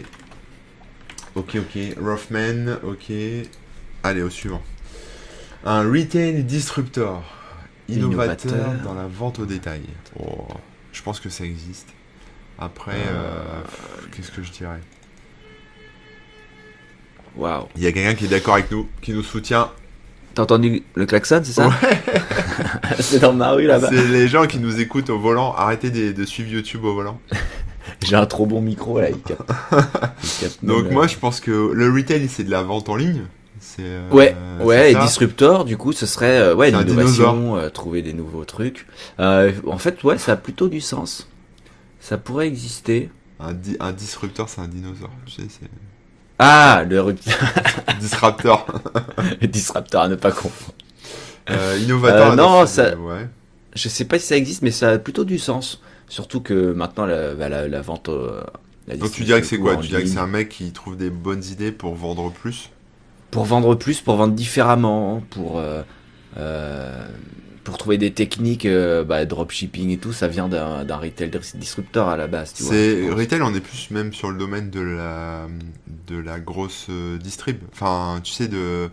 Ok, ok. Roughman, ok. Allez, au suivant. Un retail disruptor. Innovateur, Innovateur. dans la vente au détail. Oh, je pense que ça existe. Après, euh, qu'est-ce que je dirais? Waouh. Il y a quelqu'un qui est d'accord avec nous, qui nous soutient. T'as entendu le klaxon, c'est ça Ouais. C'est dans ma rue là-bas. C'est les gens qui nous écoutent au volant. Arrêtez de, de suivre YouTube au volant. J'ai un trop bon micro là, il capte. Il capte Donc même, moi, euh, je pense que le retail, c'est de la vente en ligne. Euh, Ouais, ouais, et ça. Disruptor, du coup, ce serait euh, ouais, C'est un l'innovation, euh, trouver des nouveaux trucs. Euh, en fait, ouais, ça a plutôt du sens. Ça pourrait exister. Un, di- un disrupteur, c'est un dinosaure. Tu sais, c'est Ah, le disruptor. le disruptor à ne pas confondre. Euh, innovateur. Euh, non, ça- Ouais. Je sais pas si ça existe, mais ça a plutôt du sens. Surtout que maintenant, la, bah, la, la vente. euh, la Donc tu dirais que c'est quoi Tu dirais que c'est un mec qui trouve des bonnes idées pour vendre plus? Pour vendre plus, pour vendre différemment, pour. euh, euh, pour trouver des techniques, euh, bah, dropshipping et tout, ça vient d'un retail dis- disruptor à la base, tu vois. Retail, on est plus même sur le domaine de la de la grosse euh, distrib. Enfin, tu sais de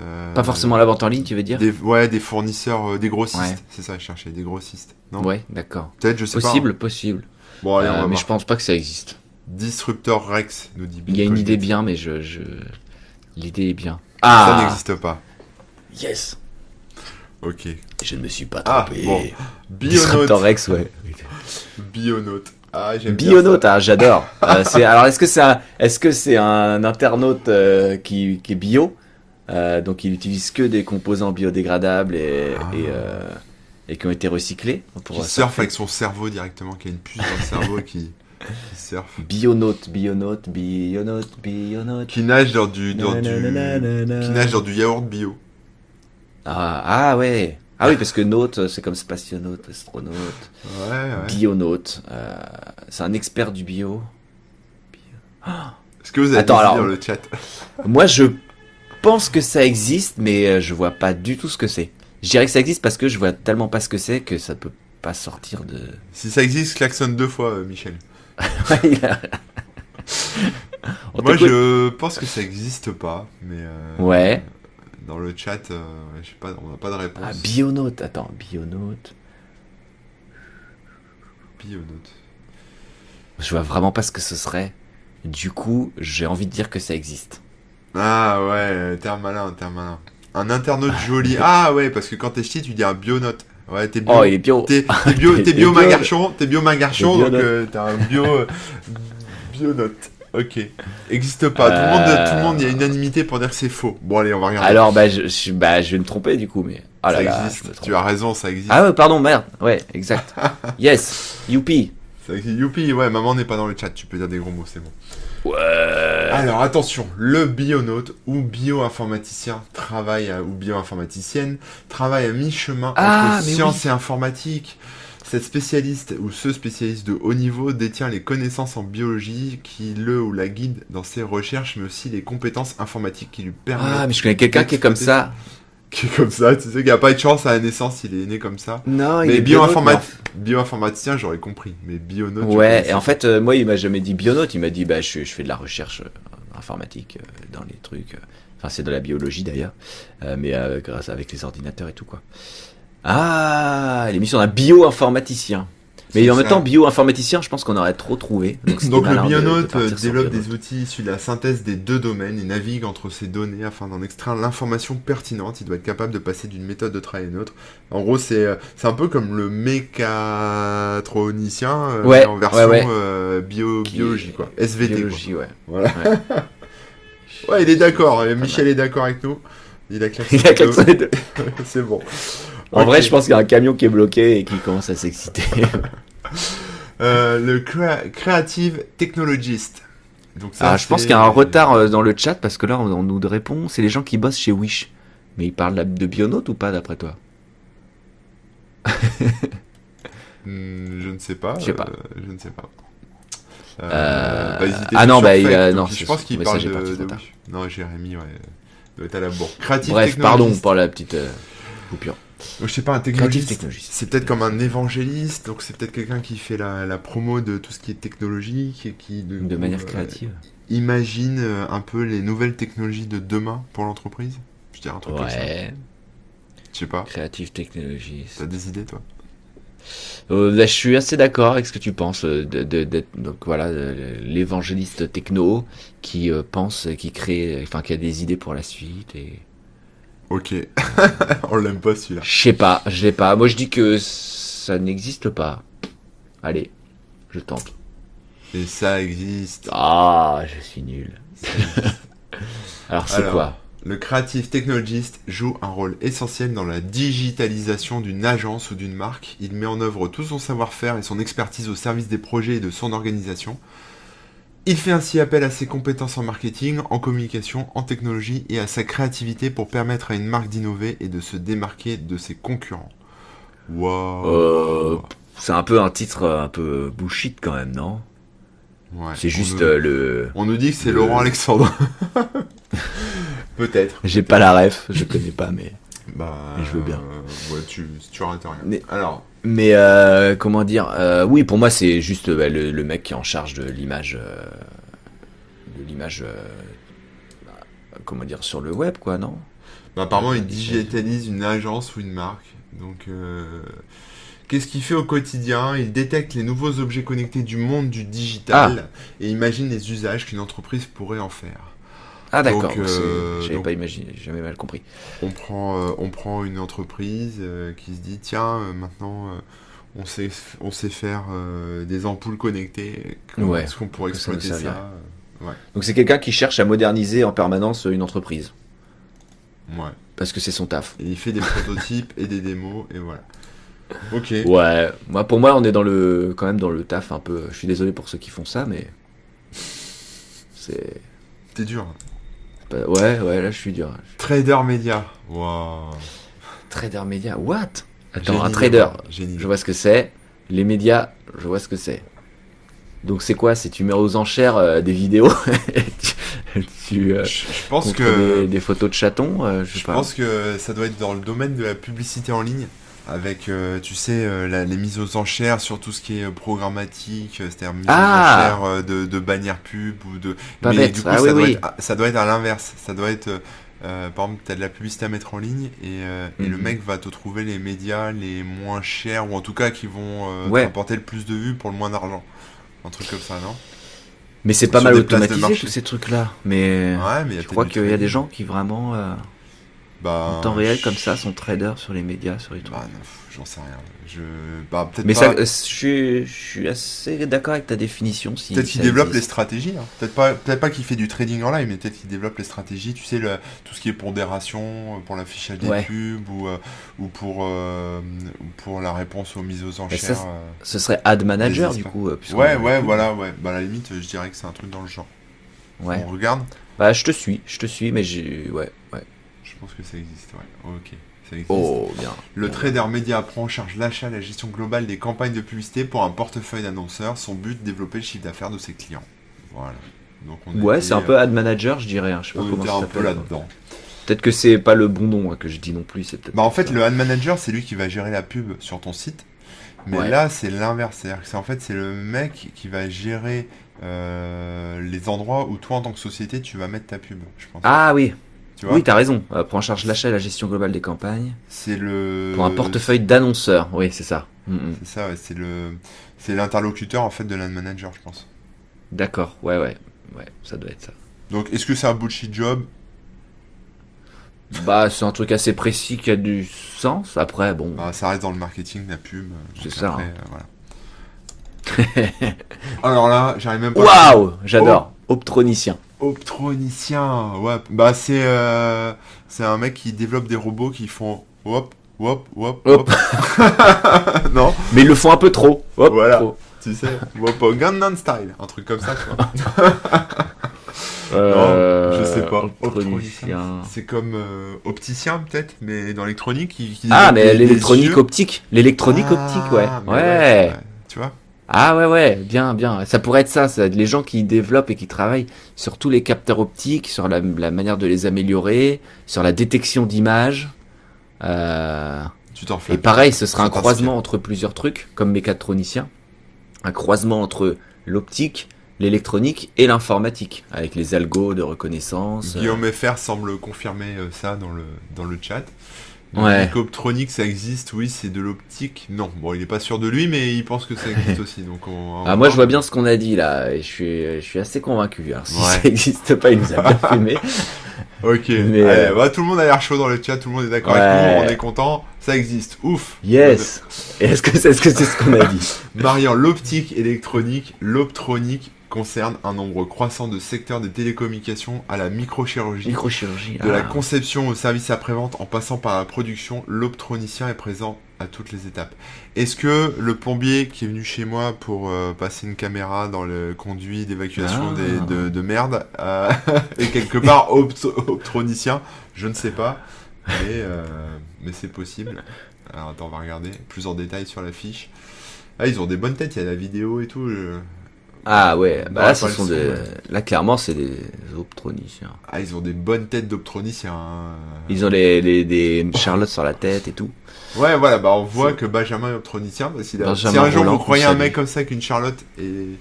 euh, Pas forcément la vente en ligne, tu veux dire? des ouais des fournisseurs, euh, des grossistes. Ouais. C'est ça, je cherchais des grossistes. Non? Ouais, d'accord. Peut-être, je sais Possible, possible. pas. Bon, allez, Euh, mais je pense pas que ça existe. Disruptor Rex nous dit. Il y a une idée bien, mais je, je... l'idée est bien. Ça Ah, n'existe pas. yes. Ok. Je ne me suis pas Ah, trompé. bon. Disruptor Bionaute. Rex, ouais. Bionaute. Ah, j'aime bien Bionaute, ah, j'adore. Euh, c'est- alors, est-ce que c'est un, est-ce que c'est un internaute euh, qui, qui est bio? Euh, Donc, il utilise que des composants biodégradables et, Ah. et, et qui ont été recyclés pour Qui surfe avec son cerveau directement, qui a une puce dans le cerveau qui, qui surfe. Bionaute, bionaute, bionaute, bionaute. Qui nage dans du, dans du, Nananana. qui nage dans du yaourt bio. Ah, ah ouais. Ah oui, parce que naute, c'est comme spationaute, astronaute. Ouais, ouais. Bionaute. euh, c'est un expert du bio. Est-ce que vous avez Attends, alors- dans le chat Moi, je pense que ça existe, mais euh, je vois pas du tout ce que c'est. Je dirais que ça existe parce que je vois tellement pas ce que c'est que ça peut pas sortir de. Si ça existe, klaxonne deux fois, euh, Michel. A- Moi, je pense que ça existe pas, mais euh, Ouais. Dans le chat, euh, je sais pas, on n'a pas de réponse. Ah, bionaute, attends, bionaute. Bionaute. Je vois vraiment pas ce que ce serait. Du coup, j'ai envie de dire que ça existe. Ah ouais, un malin, un malin. Un internaute joli. Ah ouais, parce que quand t'es ch'ti, tu dis un bionote. Ouais, t'es bio. Oh, il est bio. T'es bio, T'es bio, bio. ma garçon, t'es bio, ma garçon, T'es donc euh, t'as un bio, euh, bionote. Ok. Existe pas. Tout le monde, Euh. tout le monde, il y a unanimité pour dire que c'est faux. Bon, allez, on va regarder. Alors, bah, je, bah, je vais me tromper du coup, mais. Oh là ça là, existe. tu as raison, ça existe. Ah ouais, pardon, merde. Ouais, exact. yes, youpi. Ça existe. Youpi, ouais, maman n'est pas dans le chat, tu peux dire des gros mots, c'est bon. Ouais. Alors attention, le bionaute ou bioinformaticien travaille à- ou bioinformaticienne travaille à mi-chemin Ah, entre science et informatique. Cette spécialiste ou ce spécialiste de haut niveau détient les connaissances en biologie qui le ou la guide dans ses recherches, mais aussi les compétences informatiques qui lui permettent. Ah, mais je connais quelqu'un qui est comme ça. Qui est comme ça, tu sais, qui a pas eu de chance à la naissance, il est né comme ça. Non, il mais est bionaute, bioinformaticien, j'aurais compris. Mais bionaute. Ouais, et en fait, euh, moi, il m'a jamais dit bionaute. Il m'a dit, bah, je, je fais de la recherche euh, informatique euh, dans les trucs. Enfin, c'est de la biologie d'ailleurs, mais grâce avec les ordinateurs et tout quoi. Ah, l'émission d'un bioinformaticien. Mais en même temps, bioinformaticien, je pense qu'on aurait trop trouvé. Donc, le de- de sur développe des outils issus de la synthèse des deux domaines et navigue entre ces données afin d'en extraire l'information pertinente. Il doit être capable de passer d'une méthode de travail à une autre. En gros, c'est euh, c'est un peu comme le mécatronicien euh, Ouais, en version ouais, ouais. euh, bio, biologie, quoi. SVT, Biologie, ouais. quoi. Voilà. Ouais. Il est d'accord. Michel est d'accord avec nous. Il a klaxonné. Il a c'est bon. En vrai, je pense qu'il y a un camion qui est bloqué et qui commence à s'exciter. Euh, le crea- Creative Technologist. Donc ça, Ah, je pense qu'il y a un retard euh, dans le chat parce que là, on, on nous répond, c'est les gens qui bossent chez Wish. Mais ils parlent de bionaute ou pas d'après toi? Hmm, je ne sais pas. Je sais pas. euh, je ne sais pas. Euh, bah, ah non, bah, il Fake, donc non, je pense qu'il parle de, de. Non, Jérémy, ouais. Doit être à la bourre. Creative Bref, pardon pour la petite euh, coupure. Donc, je sais pas, un technologiste. technologist. C'est peut-être comme un évangéliste, donc c'est peut-être quelqu'un qui fait la, la promo de tout ce qui est technologique et qui de, De manière euh, créative. imagine euh, un peu les nouvelles technologies de demain pour l'entreprise. Je dirais un truc comme ça. Ouais, Je sais pas. creative technologist. T'as des idées toi? Euh, là, je suis assez d'accord avec ce que tu penses. euh, De, de- d'être- donc voilà, euh, l'évangéliste techno qui pense, qui crée, enfin qui a des idées pour la suite et Ok. On l'aime pas celui-là. Je sais pas, je l'ai pas. Moi je dis que ça n'existe pas. Allez, je tente. Et ça existe. Ah, je suis nul. Alors c'est quoi? Le creative technologist joue un rôle essentiel dans la digitalisation d'une agence ou d'une marque. Il met en œuvre tout son savoir-faire et son expertise au service des projets et de son organisation. Il fait ainsi appel à ses compétences en marketing, en communication, en technologie et à sa créativité pour permettre à une marque d'innover et de se démarquer de ses concurrents. Wow. Euh, C'est un peu un titre euh, un peu bullshit quand même, non? Ouais. C'est juste nous- euh, le. On nous dit que c'est le- Laurent Alexandre. Peut-être. J'ai pas la ref, je connais pas, mais. Bah, Je veux bien. euh, ouais, tu, tu rates rien. Mais- Alors, Mais euh, comment dire euh, Oui, pour moi, c'est juste bah, le, le mec qui est en charge de l'image, de l'image, bah, comment dire, sur le web, quoi, non? Bah, apparemment, il digitalise une agence ou une marque. Donc, qu'est-ce qu'il fait au quotidien? Il détecte les nouveaux objets connectés du monde du digital et imagine les usages qu'une entreprise pourrait en faire. Ah d'accord, euh, j'avais pas imaginé, j'avais mal compris. On prend, euh, on prend une entreprise euh, qui se dit tiens, maintenant. on sait, on sait faire des ampoules connectées. Comment Ouais, est-ce qu'on pourrait ça exploiter ça, Ouais. Donc c'est quelqu'un qui cherche à moderniser en permanence une entreprise, Ouais. parce que c'est son taf. Et il fait des prototypes et des démos et voilà. Ok. Ouais, moi pour moi on est dans le, quand même dans le taf un peu. Je suis désolé pour ceux qui font ça, mais c'est, T'es dur. Pas- ouais, ouais, là je suis dur. Trader média. Waouh. Trader média, what? Attends, un trader, je vois ce que c'est. Les médias, je vois ce que c'est. Donc c'est quoi? C'est tu mets aux enchères euh, des vidéos, et tu, tu euh, Je, je pense que des, des photos de chatons, euh, je sais je pas. pense que ça doit être dans le domaine de la publicité en ligne avec euh, tu sais euh, la- les mises aux enchères sur tout ce qui est euh, programmatique, euh, c'est-à-dire mise Ah aux enchères euh, de, de bannières pub ou de Pas mais bête. du coup Ah ça, oui, doit oui. Être, à- ça doit être à l'inverse, ça doit être euh, par exemple, tu as de la publicité à mettre en ligne et, euh, et le Mhm. mec va te trouver les médias les moins chers ou en tout cas qui vont euh, Ouais. te rapporter le plus de vues pour le moins d'argent. Un truc comme ça, non? Mais c'est pas mal automatisé tous ces trucs-là. Mais Ouais, mais il y a je crois qu'il y a des gens qui vraiment euh, bah, en temps réel comme ça sont traders sur les médias, sur les trucs. Bah, j'en sais rien. Je... Bah, peut-être Mais pas... ça, euh, je suis, je suis assez d'accord avec ta définition. Si Peut-être qu'il développe les stratégies. hein. Peut-être pas, peut-être pas qu'il fait du trading en live, mais peut-être qu'il développe les stratégies. Tu sais, le- tout ce qui est pondération euh, pour l'affichage des Ouais. pubs ou, euh, ou pour, euh, ou pour la réponse aux mises aux enchères. ça, euh. Ce serait ad manager du coup. Ouais, ouais, voilà, ouais. Bah, à la limite, je dirais que c'est un truc dans le genre. Ouais. On regarde Bah je te suis, je te suis, mais j'ai, ouais, ouais. Je pense que ça existe, ouais. Ok, ça existe. Oh bien. Le trader média prend en charge l'achat et la gestion globale des campagnes de publicité pour un portefeuille d'annonceurs. Son but, développer le chiffre d'affaires de ses clients. Voilà. Donc on Ouais, c'est un peu ad manager, je dirais. hein. Je sais pas comment ça un peu là-dedans. Peut-être que c'est pas le bon nom hein, que je dis non plus. C'est. Bah en fait, ça. le ad manager, c'est lui qui va gérer la pub sur ton site. Mais Ouais. là, c'est l'inverse. C'est-à-dire que c'est en fait, c'est le mec qui va gérer euh, les endroits où toi, en tant que société, tu vas mettre ta pub. Je pense. Ah oui, tu vois oui, t'as raison. Euh, prend en charge l'achat et la gestion globale des campagnes C'est le. pour un portefeuille d'annonceurs. Oui, c'est ça. Mm, mm. C'est ça. ouais, c'est le. C'est l'interlocuteur en fait de l'ad manager, je pense. D'accord. Ouais, ouais, ouais. Ça doit être ça. Donc, est-ce que c'est un bullshit job? Bah, c'est un truc assez précis qui a du sens. Après, bon. Bah, ça reste dans le marketing, la pub. C'est ça, après, hein. euh, voilà. Alors là, j'arrive même pas. Waouh, j'adore. Optronicien. Optronicien, ouais. Bah c'est euh, c'est un mec qui développe des robots qui font hop hop hop Hop. non, Mais ils le font un peu trop. Hop, Voilà. trop. tu sais, hop Gangnam Style, un truc comme ça. Quoi. Euh, je sais pas. Optronicien. C'est comme euh, opticien peut-être, mais dans l'électronique. Ah, mais l'électronique optique. L'électronique Ah, optique, ouais. Ouais. Tu vois? Ah ouais, ouais, bien, bien. Ça pourrait être ça, ça. Les gens qui développent et qui travaillent sur tous les capteurs optiques, sur la, la manière de les améliorer, sur la détection d'images. Euh, Tu t'en fais. et pareil, ce sera un croisement entre plusieurs trucs, comme mécatronicien. Un croisement entre l'optique, l'électronique et l'informatique, avec les algos de reconnaissance. Guillaume FR semble confirmer euh, ça dans le, dans le chat. Ouais. ça existe, oui, c'est de l'optique. Non, bon, il est pas sûr de lui, mais il pense que ça existe aussi. Donc on, on Ah, moi, je vois bien ce qu'on a dit là, et je suis, je suis assez convaincu. Alors, si Ouais. ça n'existe pas, il nous a bien fumé. Ok, Mais, Allez, euh, bah, tout le monde a l'air chaud dans le chat, tout le monde est d'accord Ouais. avec nous, on est content, ça existe, ouf. Yes. Est-ce que c'est est-ce que c'est ce qu'on a dit? Mariant l'optique électronique, l'optronique concerne un nombre croissant de secteurs des télécommunications à la microchirurgie. Microchirurgie. De la ah. conception au service après-vente en passant par la production, l'optronicien est présent à toutes les étapes. Est-ce que le plombier qui est venu chez moi pour euh, passer une caméra dans le conduit d'évacuation Ah. des- de, de merde euh, est quelque part opt- optronicien Je ne sais pas, mais, euh, mais c'est possible. Alors attends, on va regarder plus en détail sur la fiche. Ah, ils ont des bonnes têtes, il y a la vidéo et tout. je- Ah ouais, bah Non, là, ce pas le sont son, des... ouais. Là, clairement, c'est des optroniciens. Ah, ils ont des bonnes têtes d'optroniciens. hein. Ils ont les, les, des charlottes sur la tête et tout. Ouais, voilà, bah on voit que Benjamin est optronicien. bah, Benjamin si un jour Roland, vous croyez un mec comme ça qu'une Charlotte et,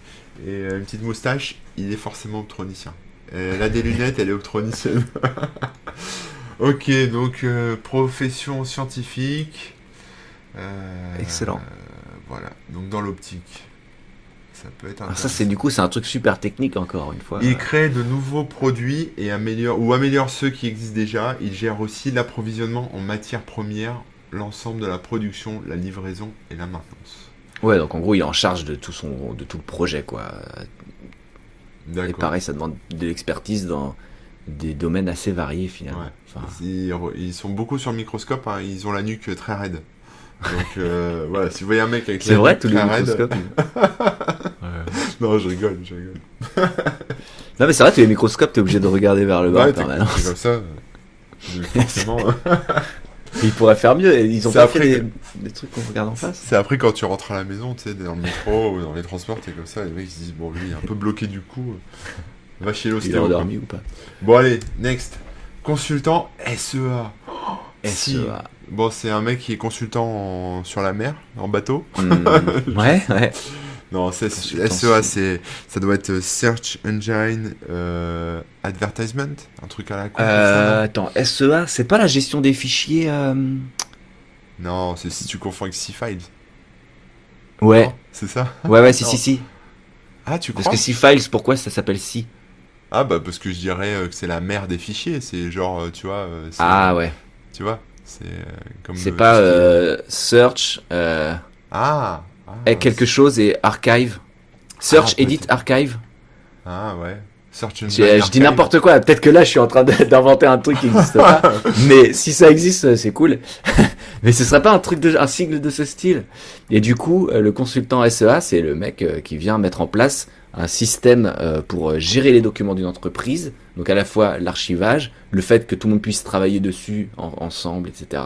et une petite moustache, il est forcément optronicien. Elle a des lunettes, elle est optronicienne. ok, donc euh, profession scientifique. Euh, Excellent. euh, voilà, donc dans l'optique. Ça peut être Ah, ça, c'est du coup, c'est un truc super technique encore une fois. Il crée de nouveaux produits et améliore ou améliore ceux qui existent déjà. Il gère aussi l'approvisionnement en matières premières, l'ensemble de la production, la livraison et la maintenance. Ouais, donc en gros, il est en charge de tout son, de tout le projet, quoi. Et pareil, ça demande de l'expertise dans des domaines assez variés finalement. Ouais. Enfin, Ils, ils sont beaucoup sur le microscope, hein, ils ont la nuque très raide. Donc euh, voilà, si vous voyez un mec avec c'est la vrai, nuque tous les très raide-. Non, je rigole, je rigole. Non, mais c'est vrai, tous les microscopes, t'es obligé de regarder vers le bas Ouais, en permanence. comme ça. Forcément. Ils pourraient faire mieux. Ils ont pas après fait des, que- des trucs qu'on regarde en face. C'est après quand tu rentres à la maison, tu sais, dans le métro ou dans les transports, t'es comme ça, les mecs ils se disent bon lui il est un peu bloqué du coup, va chez Il est l'ostéo. quoi. endormi ou pas Bon allez, next. Consultant SEA. Si. SEA. Bon c'est un mec qui est consultant en- sur la mer, en bateau. Hmm, ouais, ouais. Non, SEA c'est- ça doit être Search Engine euh, Advertisement, un truc à la con. Euh, attends, SEA, c'est pas la gestion des fichiers euh, non, c'est si tu confonds avec C-Files. Ouais, C'est ça ouais, ouais, si, Non. si, si. Ah tu Parce crois que C-Files, pourquoi ça s'appelle Si Ah bah parce que je dirais euh, que c'est la mère des fichiers, c'est genre euh, tu vois, euh, Ah ouais. tu vois, c'est euh, comme C'est pas euh, Search, euh, Ah, ah, quelque chose et Archive. Search, Ah, Edit. Archive. Ah ouais. Search Je, je dis n'importe quoi. Peut-être que là, je suis en train d'inventer un truc qui n'existe pas. Mais si ça existe, c'est cool. Mais ce serait pas un truc de, un sigle de ce style. Et du coup, euh, le consultant SEA, c'est le mec euh, qui vient mettre en place un système euh, pour euh, gérer les documents d'une entreprise. Donc à la fois l'archivage, le fait que tout le monde puisse travailler dessus en- ensemble, etc.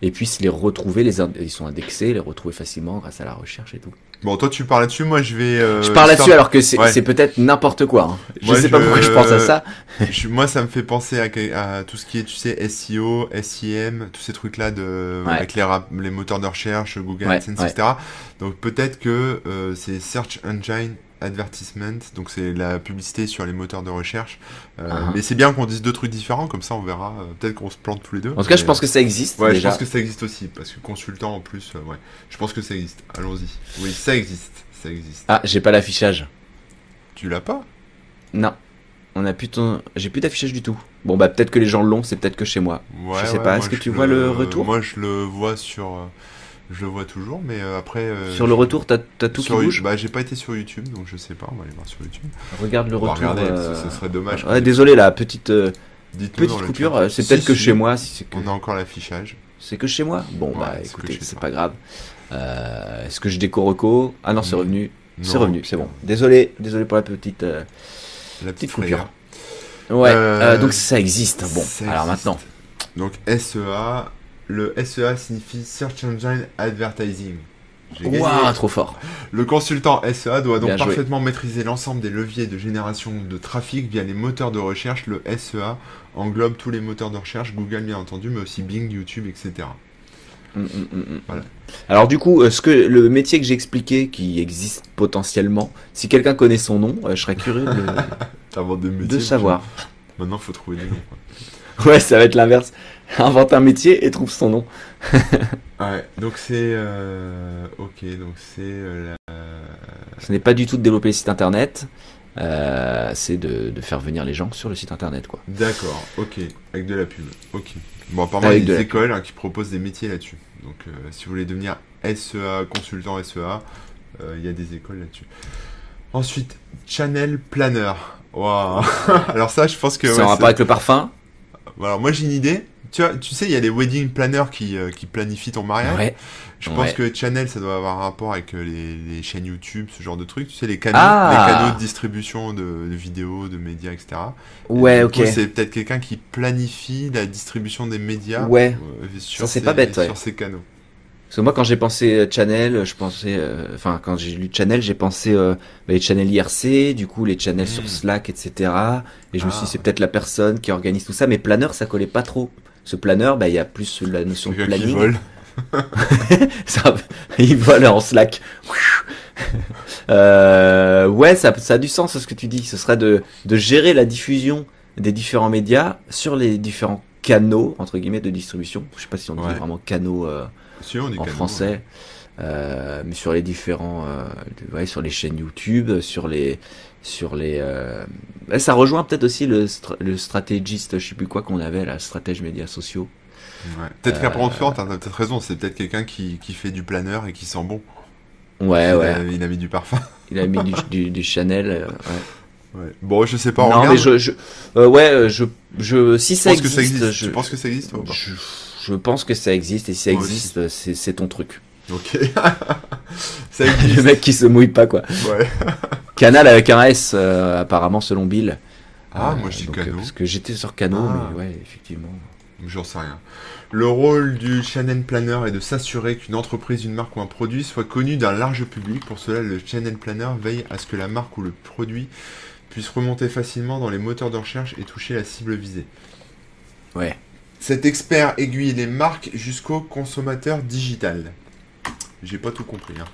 Et puisse les retrouver, les ils sont indexés, les retrouver facilement grâce à la recherche et tout. Bon, toi tu parles là-dessus, moi je vais. euh, je parle là-dessus alors que c'est Ouais. c'est peut-être n'importe quoi. hein. Je Moi, sais pas pourquoi je pense à ça. Je- moi ça me fait penser à, tout ce qui est, tu sais, SEO, SIM, tous ces trucs-là de Ouais. avec les, moteurs de recherche, Google Ouais, AdSense, ouais. etc. Donc peut-être que euh, c'est Search Engine Advertisement, donc c'est la publicité sur les moteurs de recherche. Euh, Uh-huh. Mais c'est bien qu'on dise deux trucs différents, comme ça on verra. euh, peut-être qu'on se plante tous les deux. En tout cas, je pense que ça existe Ouais, déjà. je pense que ça existe aussi, parce que consultant en plus, euh, ouais. Je pense que ça existe. Allons-y. Oui, ça existe. Ça existe. Ah, j'ai pas l'affichage. Tu l'as pas? Non. On a plus ton... J'ai plus d'affichage du tout. Bon, bah peut-être que les gens l'ont, c'est peut-être que chez moi. Ouais, Je sais ouais, pas, est-ce que tu vois le retour? Moi, je le vois sur. Je le vois toujours, mais euh, après. euh, Sur le retour, t'as t'as tout qui sur- bouge Bah, j'ai pas été sur YouTube, donc je sais pas. On va aller voir sur YouTube. Regarde le On va retour. regarder, euh, ce, ce serait dommage. Ouais, désolé, la petite, petite coupure, c'est Si, peut-être que si, chez moi. Si c'est que... On a encore l'affichage. C'est que chez moi Bon, Ouais, bah écoutez, c'est pas grave. Euh, Est-ce que je déco reco? Ah non, c'est revenu. C'est revenu, c'est bon. Désolé, désolé pour la petite, euh, La petite petite coupure. Ouais, euh, donc ça existe. Bon, Ça alors existe. maintenant. Donc SEA, le SEA signifie Search Engine Advertising. Waouh, trop fort. Le consultant SEA doit donc Bien joué. parfaitement maîtriser l'ensemble des leviers de génération de trafic via les moteurs de recherche. Le SEA englobe tous les moteurs de recherche, Google bien entendu, mais aussi Bing, YouTube, etc. Mm, mm, mm. Voilà. Alors du coup, euh, ce que le métier que j'ai expliqué, qui existe potentiellement, si quelqu'un connaît son nom, euh, je serais curieux de, savoir. Maintenant, faut trouver des noms. quoi. Ouais, ça va être l'inverse. Invente un métier et trouve son nom. Ouais, donc c'est... euh, Ok, donc c'est... euh, la- Ce n'est pas du tout de développer les sites internet. Euh, c'est de, de faire venir les gens sur le site internet, quoi. D'accord, ok, avec de la pub. Ok. Bon, apparemment, il y a des écoles hein, qui proposent des métiers là-dessus. Donc, si vous voulez devenir SEA, consultant SEA, il y a des écoles là-dessus. Ensuite, Channel Planner. Waouh Alors ça, je pense que... c'est ouais, en rapport avec le parfum Alors moi, j'ai une idée. Tu, vois, tu sais, il y a les wedding planners qui, euh, qui planifient ton mariage. Ouais. Je Ouais. pense que Channel, ça doit avoir un rapport avec euh, les, les chaînes YouTube, ce genre de trucs. Tu sais, les canaux, Ah. les canaux de distribution de, de vidéos, de médias, etc. Et Ouais, du ok. c'est peut-être quelqu'un qui planifie la distribution des médias Ouais. euh, sur, Ça, pas bête, ouais. sur ces canaux. Parce que moi, quand j'ai pensé Channel, je pensais, euh, enfin, quand j'ai lu Channel, j'ai pensé euh, bah, les channels IRC, du coup les channels sur Mm. Slack, etc. Et je me suis Ah. dit, c'est peut-être la personne qui organise tout ça, mais planeur, ça collait pas trop. Ce planeur, bah, il y a plus la notion de Quelqu'un qui planning. vole. ça, il vole en Slack. euh, ouais, ça, ça a du sens ce que tu dis. Ce serait de, de gérer la diffusion des différents médias sur les différents canaux entre guillemets de distribution. Je sais pas si on dit Ouais. vraiment canaux euh, Si, on est en canaux, français, ouais. euh, mais sur les différents, ouais, sur les chaînes YouTube, sur les, sur les. euh, ouais, ça rejoint peut-être aussi le, stra- le stratégiste, je sais plus quoi qu'on avait, la stratège médias sociaux. Ouais. Peut-être on te fait, t'as peut-être raison, c'est peut-être quelqu'un qui, qui fait du planeur et qui sent bon. Ouais, il, ouais. a, il a mis du parfum. Il a mis du, du, du Chanel. euh, ouais. Ouais. Bon, je sais pas, on non, regarde. mais je, je euh, ouais, je, je, si Tu ça existe, que ça existe je, Tu penses que ça existe ou pas? je, je pense que ça existe et si ça Moi existe, c'est ton truc. Ok. Le mec qui se mouille pas quoi. Ouais. Canal avec un S, euh, apparemment selon Bill. Ah, Euh, moi je dis donc, euh. Parce que j'étais sur Cano, Ah. mais ouais, effectivement. J'en sais rien. Le rôle du channel planner est de s'assurer qu'une entreprise, une marque ou un produit soit connu d'un large public. Pour cela, le channel planner veille à ce que la marque ou le produit puisse remonter facilement dans les moteurs de recherche et toucher la cible visée. Ouais. Cet expert aiguille les marques jusqu'au consommateur digital. J'ai pas tout compris. hein.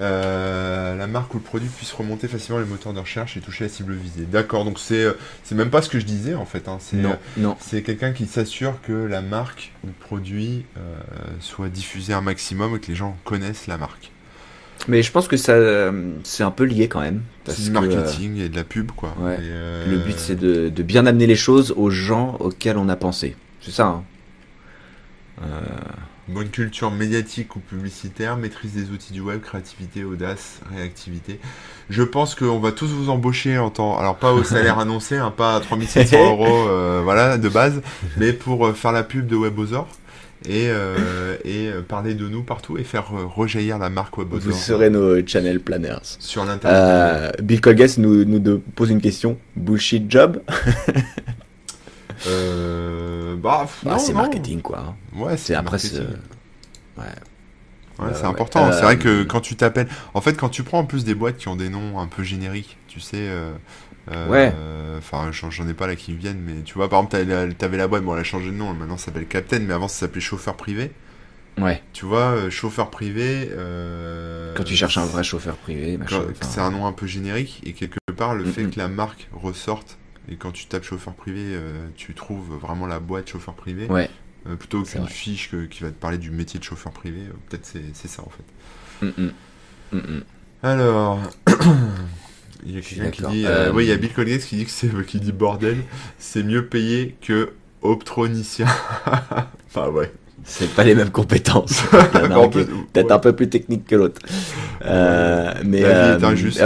Euh, la marque ou le produit puisse remonter facilement les moteurs de recherche et toucher la cible visée. D'accord, donc c'est euh, c'est même pas ce que je disais en fait. hein. C'est Non, euh, non. c'est quelqu'un qui s'assure que la marque ou le produit euh, soit diffusé un maximum et que les gens connaissent la marque. Mais je pense que ça, c'est un peu lié quand même. Parce C'est du que, euh, marketing et de la pub, quoi. ouais. Et, euh, le but c'est de, de bien amener les choses aux gens auxquels on a pensé. C'est ça. Hein. Euh, Bonne culture médiatique ou publicitaire, maîtrise des outils du web, créativité, audace, réactivité. Je pense qu'on va tous vous embaucher en temps, alors pas au salaire annoncé, hein, pas à 3700 euros, euh, voilà, de base, mais pour euh, faire la pub de Webosaur et, euh, et parler de nous partout et faire rejaillir la marque vous Webosaur serez nos channel planners. sur l'internet. Euh, Bill Colgate nous, nous pose une question. Bullshit job? Euh, bah, Ah, non, C'est marketing quoi. hein. Ouais, C'est après c'est- ouais. Ouais, Euh, c'est important. Euh, C'est vrai que quand tu t'appelles, en fait, quand tu prends en plus des boîtes qui ont des noms un peu génériques, tu sais. euh, euh, Ouais. Enfin, j'en ai pas là qui me viennent, mais tu vois, par exemple, t'avais la, boîte, bon, elle a changé de nom, maintenant ça s'appelle Captain, mais avant ça s'appelait chauffeur privé. Ouais. Tu vois, euh, chauffeur privé. euh, Quand tu cherches un vrai chauffeur privé, C'est un nom un peu générique, et quelque part, le fait Mhm. que la marque ressorte, et quand tu tapes chauffeur privé, euh, tu trouves vraiment la boîte chauffeur privé. Ouais. Euh, plutôt qu'une fiche que- qui va te parler du métier de chauffeur privé, euh, peut-être c'est ça en fait. Mm, mm. Mm. Alors, il y a quelqu'un qui dit, euh, Euh, oui, il y a Bill Colgate qui dit que c'est, qui dit bordel, c'est mieux payé que optronicien. enfin ouais. C'est pas les mêmes compétences. Peut-être ouais. un peu plus technique que l'autre. Euh, mais La vie est injuste.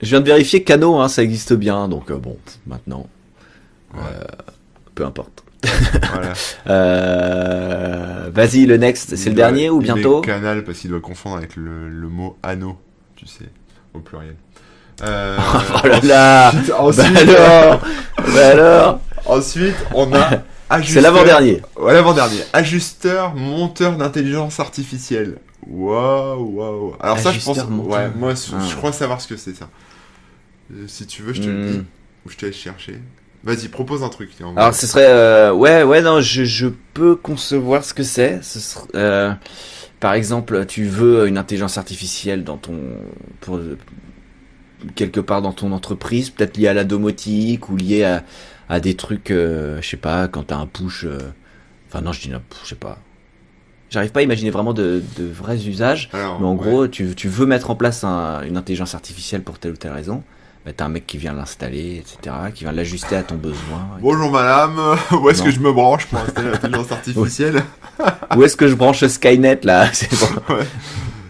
Je viens de vérifier Cano, hein, ça existe bien, donc euh, bon, maintenant, Ouais, euh, peu importe. voilà. Euh, Vas-y, le next, c'est le doit- dernier ou bientôt Canal parce qu'il doit confondre avec le, le mot anneau, tu sais, au pluriel. Oh là là ensuite, Bah alors Bah alors ensuite, on a C'est l'avant-dernier. Ouais, l'avant-dernier. Ajusteur, monteur d'intelligence artificielle. Waouh, waouh. Alors ça, je pense. Monteur. Ouais, moi, je Ah. je crois savoir ce que c'est ça. Euh, si tu veux, je te le Hmm. dis. Ou je te laisse chercher. Vas-y, propose un truc. Alors ce serait euh, ouais ouais non je, je peux concevoir ce que c'est. Ce euh, par exemple tu veux une intelligence artificielle dans ton pour quelque part dans ton entreprise peut-être lié à la domotique ou lié à, à des trucs euh, je sais pas quand t'as un push. Enfin non je dis non, je sais pas. J'arrive pas à imaginer vraiment de, de vrais usages. Alors, Mais en ouais. gros, tu, tu veux mettre en place un- une intelligence artificielle pour telle ou telle raison. Bah, t'as un mec qui vient l'installer, etc., qui vient l'ajuster à ton besoin. Bonjour madame, où est-ce que je me branche pour installer l'intelligence artificielle Où est-ce que je branche Skynet là C'est bon. Ouais.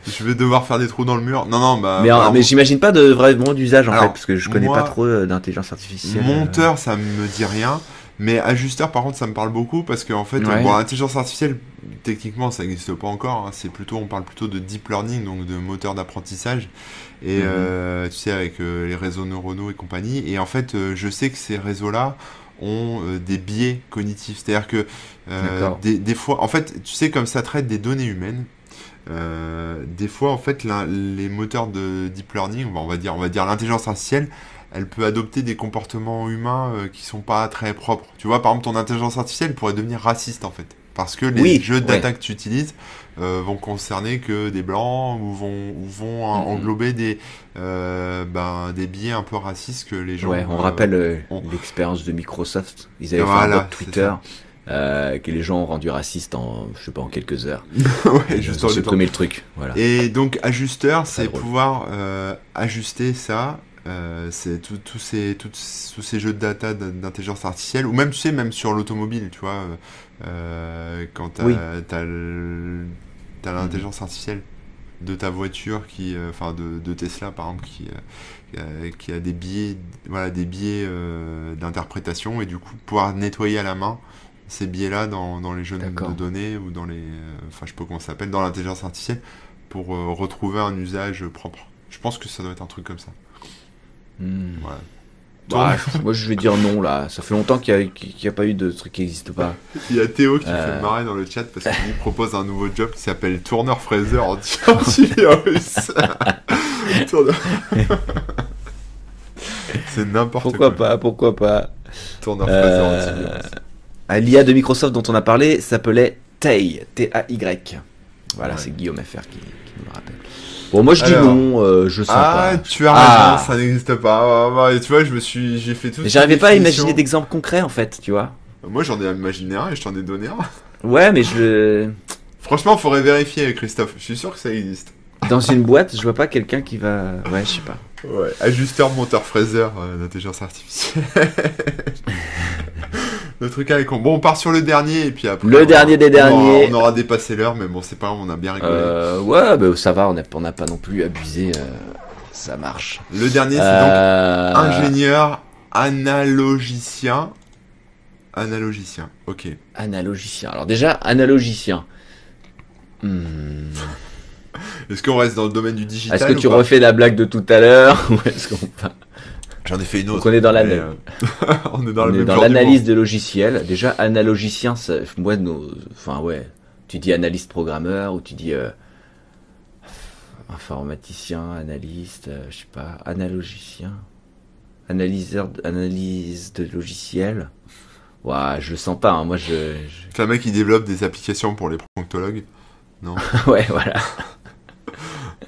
Je vais devoir faire des trous dans le mur. Non, non, bah. Mais, mais j'imagine pas de vraiment d'usage en Alors, fait, parce que je connais moi, pas trop euh, d'intelligence artificielle. Monteur, ça me dit rien. Mais ajusteur, par contre, ça me parle beaucoup parce qu'en fait, Ouais. bon, l'intelligence artificielle, techniquement, ça n'existe pas encore. hein. C'est plutôt, on parle plutôt de deep learning, donc de moteur d'apprentissage. Et Mhm. euh, tu sais, avec euh, les réseaux neuronaux et compagnie. Et en fait, euh, je sais que ces réseaux-là ont des biais cognitifs. C'est-à-dire que des, des fois, en fait, tu sais, comme ça traite des données humaines. euh, des fois, en fait, les moteurs de deep learning, on va dire, on va dire l'intelligence artificielle, elle peut adopter des comportements humains euh, qui sont pas très propres. Tu vois, par exemple, ton intelligence artificielle pourrait devenir raciste en fait. Parce que les Oui, jeux de data ouais. que tu utilises euh, vont concerner que des blancs ou vont, ou vont englober des, euh, ben, des biais un peu racistes que les gens. Ouais, on euh, rappelle l'expérience de Microsoft. Ils avaient fait un Twitter euh, que les gens ont rendu raciste en, je sais pas, en quelques heures. ouais, juste en le truc. Voilà. Et donc ajusteur, c'est pouvoir euh, ajuster ça. Euh, c'est tous ces, tous tous ces jeux de data d'in- d'intelligence artificielle, ou même, tu sais, même sur l'automobile, tu vois, euh, euh, quand Oui. t'as le- t'as l'intelligence artificielle de ta voiture, qui, euh, enfin de, de Tesla par exemple, qui, qui a des biais, voilà, des biais d'interprétation, et du coup pouvoir nettoyer à la main ces biais-là dans, dans les jeux de données ou dans les, enfin je sais pas comment ça s'appelle, dans l'intelligence artificielle pour retrouver un usage propre. Je pense que ça doit être un truc comme ça. Bah, moi je vais dire non là. Ça fait longtemps qu'il n'y a, qu'il y a pas eu de truc qui n'existe pas. Il y a Théo qui Euh. fait marrer dans le chat parce qu'il propose un nouveau job qui s'appelle tourneur fraiseur anti- antivirus. Tourneur- C'est n'importe Pourquoi quoi. pas Pourquoi pas Tourneur Euh, antivirus. L'IA de Microsoft dont on a parlé s'appelait TAY. T-A-Y. Voilà, Ouais. c'est Guillaume FR qui, qui nous le rappelle. Bon, moi je dis Alors. non, euh, je sens Ah, pas. tu as Ah. raison, ça n'existe pas. Ah, bah, et tu vois, je me suis, j'ai fait tout. J'arrivais pas à imaginer d'exemples concrets en fait, tu vois. Moi, j'en ai imaginé un et je t'en ai donné un. Ouais, mais je. Franchement, faudrait vérifier, Christophe. Je suis sûr que ça existe. Dans une boîte, je vois pas quelqu'un qui va. Ouais, je sais pas. Ouais, ajusteur, monteur, fraiseur euh, d'intelligence artificielle. le truc avec. Bon, on part sur le dernier et puis après. Le on dernier des on aura- derniers. On aura dépassé l'heure, mais bon, c'est pas grave, on a bien rigolé. Euh, ouais, bah, ça va, on n'a on n'a pas non plus abusé. euh, ça marche. Le dernier, c'est Euh, donc ingénieur analogicien. Analogicien, ok. Analogicien. Alors déjà, analogicien. Hmm. Est-ce qu'on reste dans le domaine du digital Est-ce que tu refais la blague de tout à l'heure ou est-ce qu'on J'en ai fait une autre. Donc on est dans la- mais, euh, on est dans, le on est même dans genre l'analyse de logiciels. Déjà, analogicien, ça, moi, nos, enfin ouais, tu dis analyste programmeur ou tu dis euh, informaticien, analyste, euh, je sais pas, analogicien, analyseur, analyse de logiciels. Ouah, je le sens pas. hein, moi, je, je-. C'est un mec qui développe des applications pour les proctologues. ouais, voilà.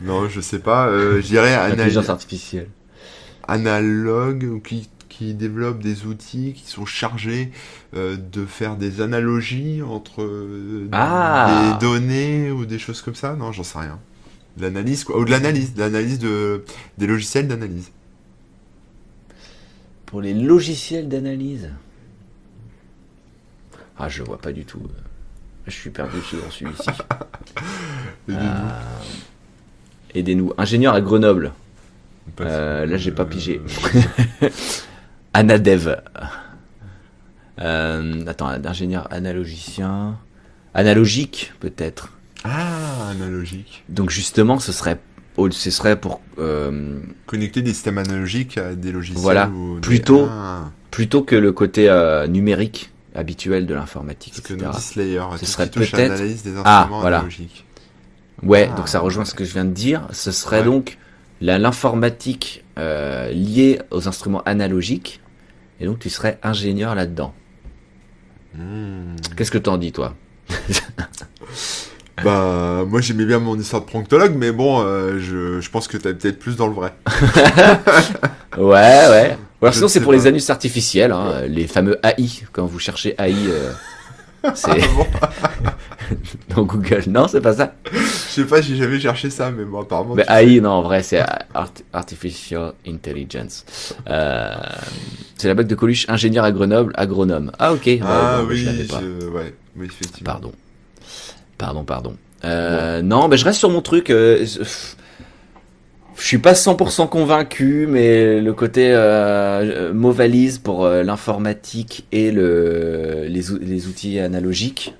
Non, je sais pas. Euh, je dirais anal- Intelligence artificielle. Analogue ou qui, qui développe des outils qui sont chargés euh, de faire des analogies entre euh, Ah. des données ou des choses comme ça? Non, j'en sais rien. De l'analyse quoi. Ou de l'analyse. De l'analyse de, des logiciels d'analyse. Pour les logiciels d'analyse? Ah, je vois pas du tout. Je suis perdu dans celui-ci. Aidez-nous. Ingénieur à Grenoble. Euh, là, j'ai pas pigé. Euh, Anadev. Euh, attends, ingénieur analogicien. Analogique, peut-être. Ah, analogique. Donc, justement, ce serait, ce serait pour. euh, Connecter des systèmes analogiques à des logiciels. Voilà. ou des- Plutôt- Ah, plutôt que le côté euh, numérique habituel de l'informatique, parce etc. Slayer. Ce serait peut-être- Ah, voilà. analogiques. Ouais, Ah, donc ça rejoint ouais. ce que je viens de dire. Ce serait Ouais. donc l'informatique euh, liée aux instruments analogiques. Et donc tu serais ingénieur là-dedans. Hmm. Qu'est-ce que t'en dis, toi? Bah, moi j'aimais bien mon histoire de proctologue, mais bon, euh, je, je pense que t'es peut-être plus dans le vrai. Ouais, ouais. Ou alors Je sinon, c'est pour pas. les anus artificiels, hein, les fameux AI. Quand vous cherchez AI, euh, c'est Ah bon? dans Google. Non, c'est pas ça. Je sais pas, j'ai jamais cherché ça, mais bon, apparemment. Mais AI, non, en vrai, c'est Art- Artificial Intelligence. Euh, c'est la bac de Coluche, ingénieur à Grenoble, agronome. Ah, ok. Ouais, Ah bon, oui, je l'avais pas. je- ouais, oui, effectivement. Pardon. Pardon, pardon. Euh, Non, mais je reste sur mon truc. euh, je suis pas 100% convaincu, mais le côté euh, mot valise pour euh, l'informatique et le, les, ou- les outils analogiques,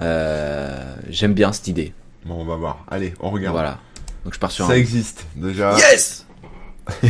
j'aime bien cette idée. Bon, on va voir. Allez, on regarde. Voilà. Donc je pars sur Ça un... existe déjà. Yes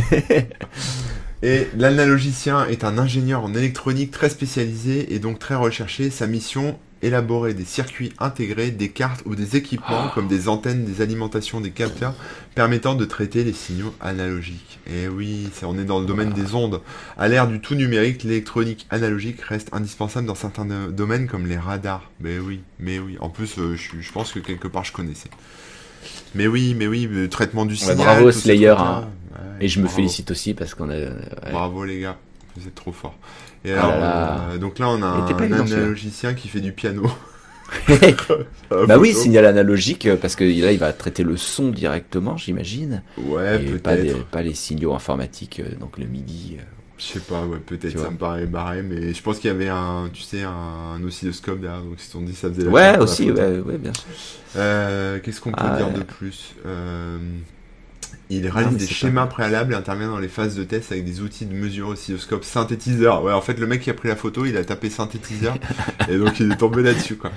Et l'analogicien est un ingénieur en électronique très spécialisé et donc très recherché. Sa mission élaborer des circuits intégrés, des cartes ou des équipements comme des antennes, des alimentations, des capteurs permettant de traiter les signaux analogiques. Et oui, c'est- on est dans le domaine des ondes. À l'ère du tout numérique, l'électronique analogique reste indispensable dans certains euh, domaines comme les radars. Mais oui, mais oui. En plus, euh, je, je pense que quelque part je connaissais. Mais oui, mais oui, le traitement du Ouais, signal. bravo, Slayer, hein. Ouais, Et je me bravo. félicite aussi parce qu'on a... ouais. Bravo les gars, vous êtes trop forts. Et Ah alors, là là. euh, donc là on a un analogicien qui fait du piano. bah oui, signal analogique, euh, parce que là, il va traiter le son directement, j'imagine. Ouais, pas, peut-être. pas les signaux informatiques, euh, donc le MIDI. Je sais pas, ouais, peut-être ça me paraît barré, mais je pense qu'il y avait un, tu sais, un, oscilloscope derrière, donc se sont dit ça faisait la Ouais, aussi, ouais, ouais, bien sûr. Euh, Qu'est-ce qu'on peut Ah, dire ouais. de plus Euh, Il réalise des schémas pas- préalables et intervient dans les phases de test avec des outils de mesure oscilloscope synthétiseur. Ouais, en fait, le mec qui a pris la photo, il a tapé synthétiseur et donc il est tombé là-dessus, quoi.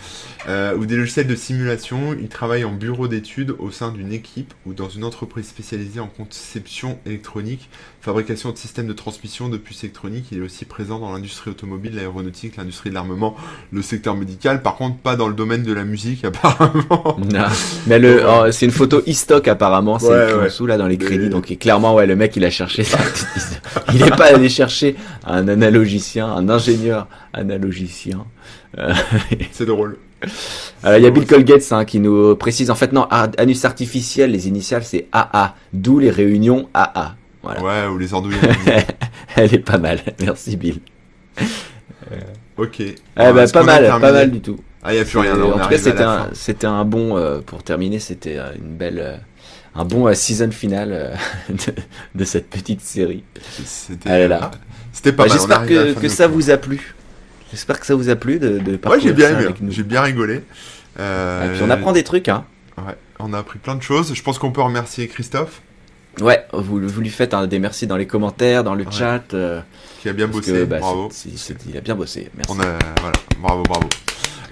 Euh, ou des logiciels de simulation. Il travaille en bureau d'études au sein d'une équipe ou dans une entreprise spécialisée en conception électronique, fabrication de systèmes de transmission de puces électroniques. Il est aussi présent dans l'industrie automobile, l'aéronautique, l'industrie de l'armement, le secteur médical. Par contre, pas dans le domaine de la musique, apparemment. Non. Mais le, oh, c'est une photo e-stock apparemment, c'est Ouais, en ouais. dessous là dans les Mais- crédits. Donc et clairement, ouais, le mec il a cherché ça. il est pas allé chercher un analogicien, un ingénieur analogicien. C'est drôle. Euh, Il y a Bill Colgates hein, qui nous précise en fait non, anus artificiel, les initiales c'est AA, d'où les réunions AA. Voilà. Ouais, ou les andouilles. Elle est pas mal. Merci Bill. ok. Eh ben, pas mal, terminé pas mal du tout. Ah, il n'y a plus rien. On en tout cas, c'était un, c'était un bon, euh, pour terminer, c'était euh, une belle, euh, un bon euh, season final euh, de, de cette petite série. C'était là. C'était pas Bah, mal. J'espère que, que ça vous a plu. J'espère que ça vous a plu de, de Ouais, j'ai bien aimé. nous. J'ai bien rigolé. Euh, Et puis on apprend des trucs, hein. ouais, on a appris plein de choses. Je pense qu'on peut remercier Christophe Ouais, vous, vous lui faites un des merci dans les commentaires, dans le Ouais. chat. euh, qui a bien bossé. que, bah, bravo. il a bien bossé. Merci. On a voilà. Bravo, bravo.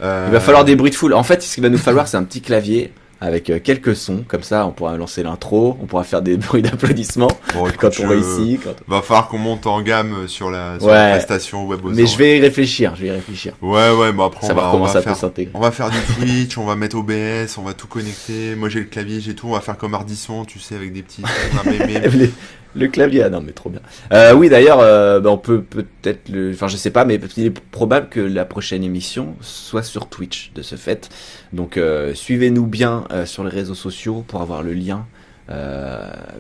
Euh, Il va falloir des bruits de foule. En fait, ce qu'il va nous falloir, c'est un petit clavier avec euh, quelques sons. Comme ça, on pourra lancer l'intro, on pourra faire des bruits d'applaudissements bon, quand on ici. quand- Va falloir qu'on monte en gamme sur la, sur Ouais. la prestation web. Mais je vais y réfléchir, je vais y réfléchir. Ouais, ouais, bon après on Savoir va, comment on ça va peut faire. s'intégrer. On va faire du Twitch, on va mettre OBS, on va tout connecter. Moi j'ai le clavier, j'ai tout. On va faire comme Ardisson, tu sais, avec des petits. le clavier, ah non mais trop bien. Euh, oui d'ailleurs, euh, bah, on peut peut-être le, enfin je sais pas, mais il est probable que la prochaine émission soit sur Twitch de ce fait. Donc euh, suivez-nous bien sur les réseaux sociaux pour avoir le lien.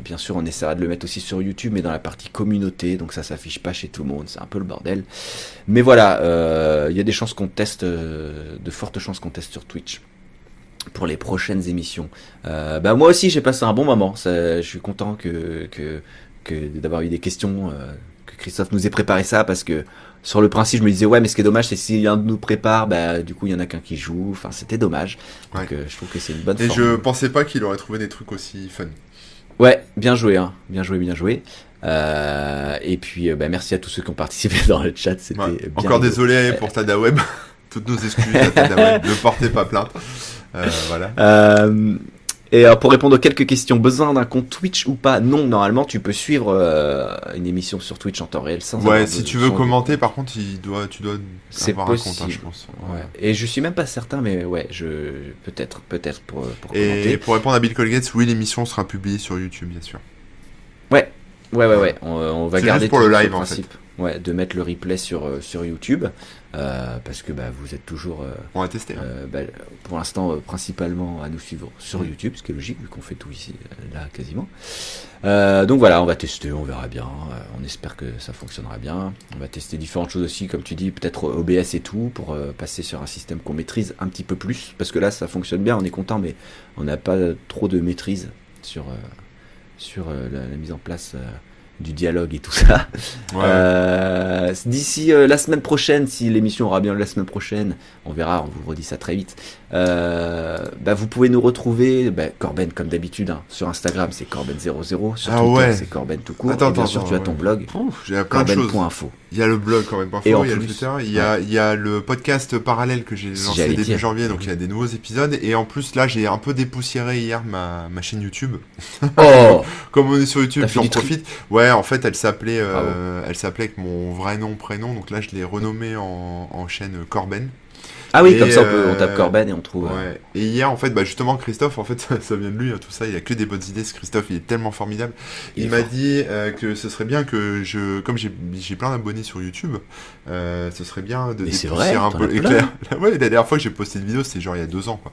Bien sûr, on essaiera de le mettre aussi sur YouTube, mais dans la partie communauté, donc ça s'affiche pas chez tout le monde, c'est un peu le bordel. Mais voilà, il y a des chances qu'on teste, de fortes chances qu'on teste sur Twitch pour les prochaines émissions. Euh, bah moi aussi j'ai passé un bon moment. Ça, je suis content que, que, que d'avoir eu des questions, euh, que Christophe nous ait préparé ça parce que sur le principe je me disais ouais mais ce qui est dommage c'est si l'un de nous prépare bah du coup il y en a qu'un qui joue. Enfin c'était dommage. Donc euh, je trouve que c'est une bonne. Et je formule. pensais pas qu'il aurait trouvé des trucs aussi fun. Ouais bien joué hein, bien joué bien joué. Euh, et puis bah, merci à tous ceux qui ont participé dans le chat. C'était Ouais. Encore rigolo. désolé pour Tadaweb. Toutes nos excuses à Tadaweb. ne portez pas plainte. Euh, voilà. Euh, et euh, pour répondre aux quelques questions, besoin d'un compte Twitch ou pas? Non, normalement tu peux suivre euh, une émission sur Twitch en temps réel sans. Ouais, si tu veux commenter, par contre, il doit, tu dois C'est avoir un compte, hein, possible. je pense. Ouais. Et je suis même pas certain, mais ouais, je peut-être, peut-être pour, pour Et commenter. pour répondre à Bill Colgates, oui, l'émission sera publiée sur YouTube, bien sûr. Ouais, ouais, ouais, ouais. On, on va garder juste pour tout le live, en principe. Ouais, de mettre le replay sur, euh, sur YouTube. Euh, parce que bah, vous êtes toujours. euh, On va tester. hein. euh, bah, pour l'instant, euh, principalement à nous suivre sur. YouTube, ce qui est logique vu qu'on fait tout ici, là, quasiment. Euh, donc voilà, on va tester, on verra bien. euh, on espère que ça fonctionnera bien. On va tester différentes choses aussi, comme tu dis, peut-être OBS et tout, pour euh, passer sur un système qu'on maîtrise un petit peu plus. Parce que là, ça fonctionne bien, on est content, mais on n'a pas trop de maîtrise sur, euh, sur euh, la, la mise en place. Du dialogue et tout ça. Ouais. Euh, D'ici euh, la semaine prochaine, si l'émission aura bien la semaine prochaine, on verra, on vous redit ça très vite. Euh, bah, vous pouvez nous retrouver, bah, Corben comme d'habitude, hein, sur Instagram c'est Corben00, sur Ah Twitter ouais. c'est Corben tout court, Attends, et bien attends, sûr tu as attends, ton ouais. blog, corben.info. Il y a le blog en il y a le Twitter, il y a, il y a le podcast parallèle que j'ai lancé début dire. janvier, donc il y a des nouveaux épisodes. Et en plus là, j'ai un peu dépoussiéré hier ma, ma chaîne YouTube. Oh Comme on est sur YouTube, j'en profite. Ouais, en fait, elle s'appelait, euh, elle s'appelait avec mon vrai nom, prénom. Donc là, je l'ai renommée en, en chaîne Corben. Ah oui, Et, comme ça on, peut, on euh, tape Corben et on trouve. euh, Ouais. Et hier, en fait, bah justement, Christophe, en fait, ça, ça vient de lui, hein, tout ça. Il a que des bonnes idées. Ce Christophe, il est tellement formidable. Il m'a dit euh, que ce serait bien que je, comme j'ai plein d'abonnés sur YouTube, euh, ce serait bien de dépoussiérer un peu plein. clairs. Ouais, la dernière fois que j'ai posté une vidéo, c'était genre il y a deux ans, quoi.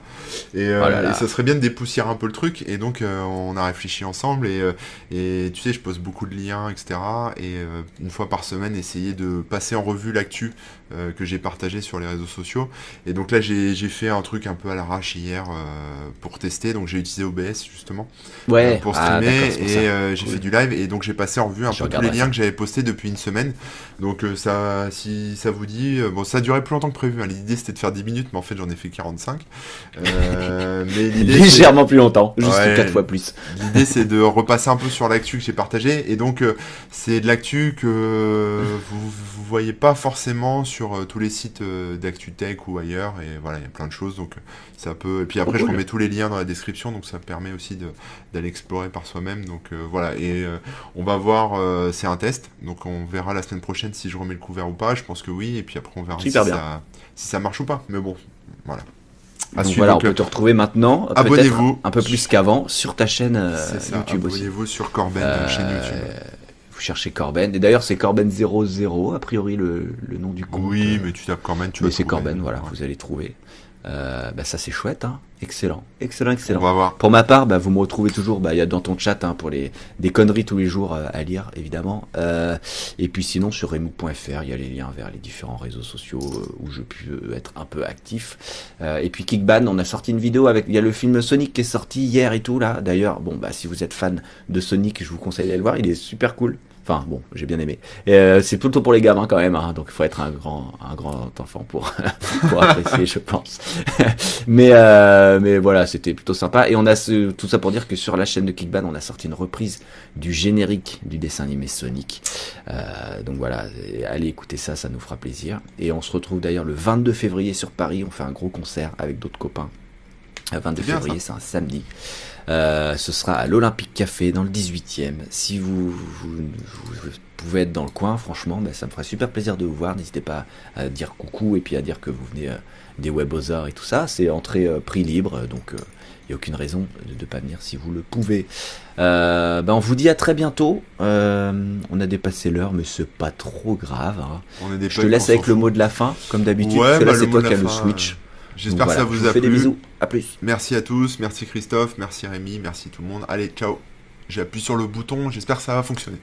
Et, euh, Oh là là. et ça serait bien de dépoussiérer un peu le truc. Et donc, euh, on a réfléchi ensemble. Et, euh, et tu sais, je poste beaucoup de liens, etc. Et euh, une fois par semaine, essayer de passer en revue l'actu euh, que j'ai partagé sur les réseaux sociaux. Et donc là, j'ai fait un truc un peu à l'arrache hier euh, pour tester. Donc j'ai utilisé OBS justement Ouais, euh, pour ah, streamer pour et euh, j'ai fait du live et donc j'ai passé en revue un Je peu tous les liens que j'avais postés depuis une semaine. Donc ça, si ça vous dit, bon ça a duré plus longtemps que prévu. hein. L'idée c'était de faire 10 minutes, mais en fait j'en ai fait 45. Euh, mais Légèrement plus longtemps, juste Ouais. 4 fois plus. L'idée c'est de repasser un peu sur l'actu que j'ai partagé et donc c'est de l'actu que vous, vous voyez pas forcément sur tous les sites d'actu tech ou ailleurs et voilà il y a plein de choses donc euh, ça peut et puis après je remets tous les liens dans la description donc ça permet aussi d'aller explorer par soi-même donc euh, voilà et euh, on va voir euh, c'est un test donc on verra la semaine prochaine si je remets le couvert ou pas je pense que oui et puis après on verra si ça si ça marche ou pas mais bon voilà À Donc voilà, on peut te retrouver maintenant, peut-être abonnez-vous. un peu plus qu'avant, sur ta chaîne euh, ça YouTube aussi. abonnez-vous sur Corben Euh, chaîne YouTube Vous cherchez Corben. Et d'ailleurs, c'est Corben00, a priori, le, le nom du compte. Oui, Euh, mais tu tapes Corben, tu mais vas c'est. Corben, voilà, Ouais. vous allez trouver. Euh, bah, ça, c'est chouette, hein. Excellent. Excellent, excellent. On va voir. Pour ma part, bah, vous me retrouvez toujours bah, il y a dans ton chat hein, pour les des conneries tous les jours euh, à lire, évidemment. Euh, et puis sinon, sur remou.fr, il y a les liens vers les différents réseaux sociaux euh, où je peux être un peu actif. Euh, et puis Kickban, on a sorti une vidéo avec... Il y a le film Sonic qui est sorti hier et tout, là. D'ailleurs, bon, bah si vous êtes fan de Sonic, je vous conseille d'aller le voir. Il est super cool. Enfin bon, j'ai bien aimé. Euh, c'est plutôt pour les gamins quand même, hein, donc il faut être un grand, un grand enfant pour pour apprécier, je pense. mais euh, mais voilà, c'était plutôt sympa. Et on a ce, tout ça pour dire que sur la chaîne de Kickban, on a sorti une reprise du générique du dessin animé Sonic. Euh, donc voilà, allez écouter ça, ça nous fera plaisir. Et on se retrouve d'ailleurs le 22 février sur Paris. On fait un gros concert avec d'autres copains. Le 22 C'est bien, février, c'est un samedi. Euh, ce sera à l'Olympique Café dans le 18e. Si vous, vous, vous- pouvez être dans le coin, franchement, ben, ça me ferait super plaisir de vous voir. N'hésitez pas à dire coucou et puis à dire que vous venez euh, des Webosarts et tout ça. C'est entrée euh, prix libre, donc il n'y a aucune raison de ne pas venir si vous le pouvez. Euh, ben, on vous dit à très bientôt. Euh, on a dépassé l'heure, mais c'est pas trop grave. hein. On est Je te laisse avec le mot de la fin, comme d'habitude. Ouais, parce que bah, là, c'est toi qui as le switch. J'espère que ça vous a fais des plu. bisous. À plus. Merci à tous, merci Christophe, merci Rémi, merci tout le monde. Allez, ciao. J'appuie sur le bouton, j'espère que ça va fonctionner.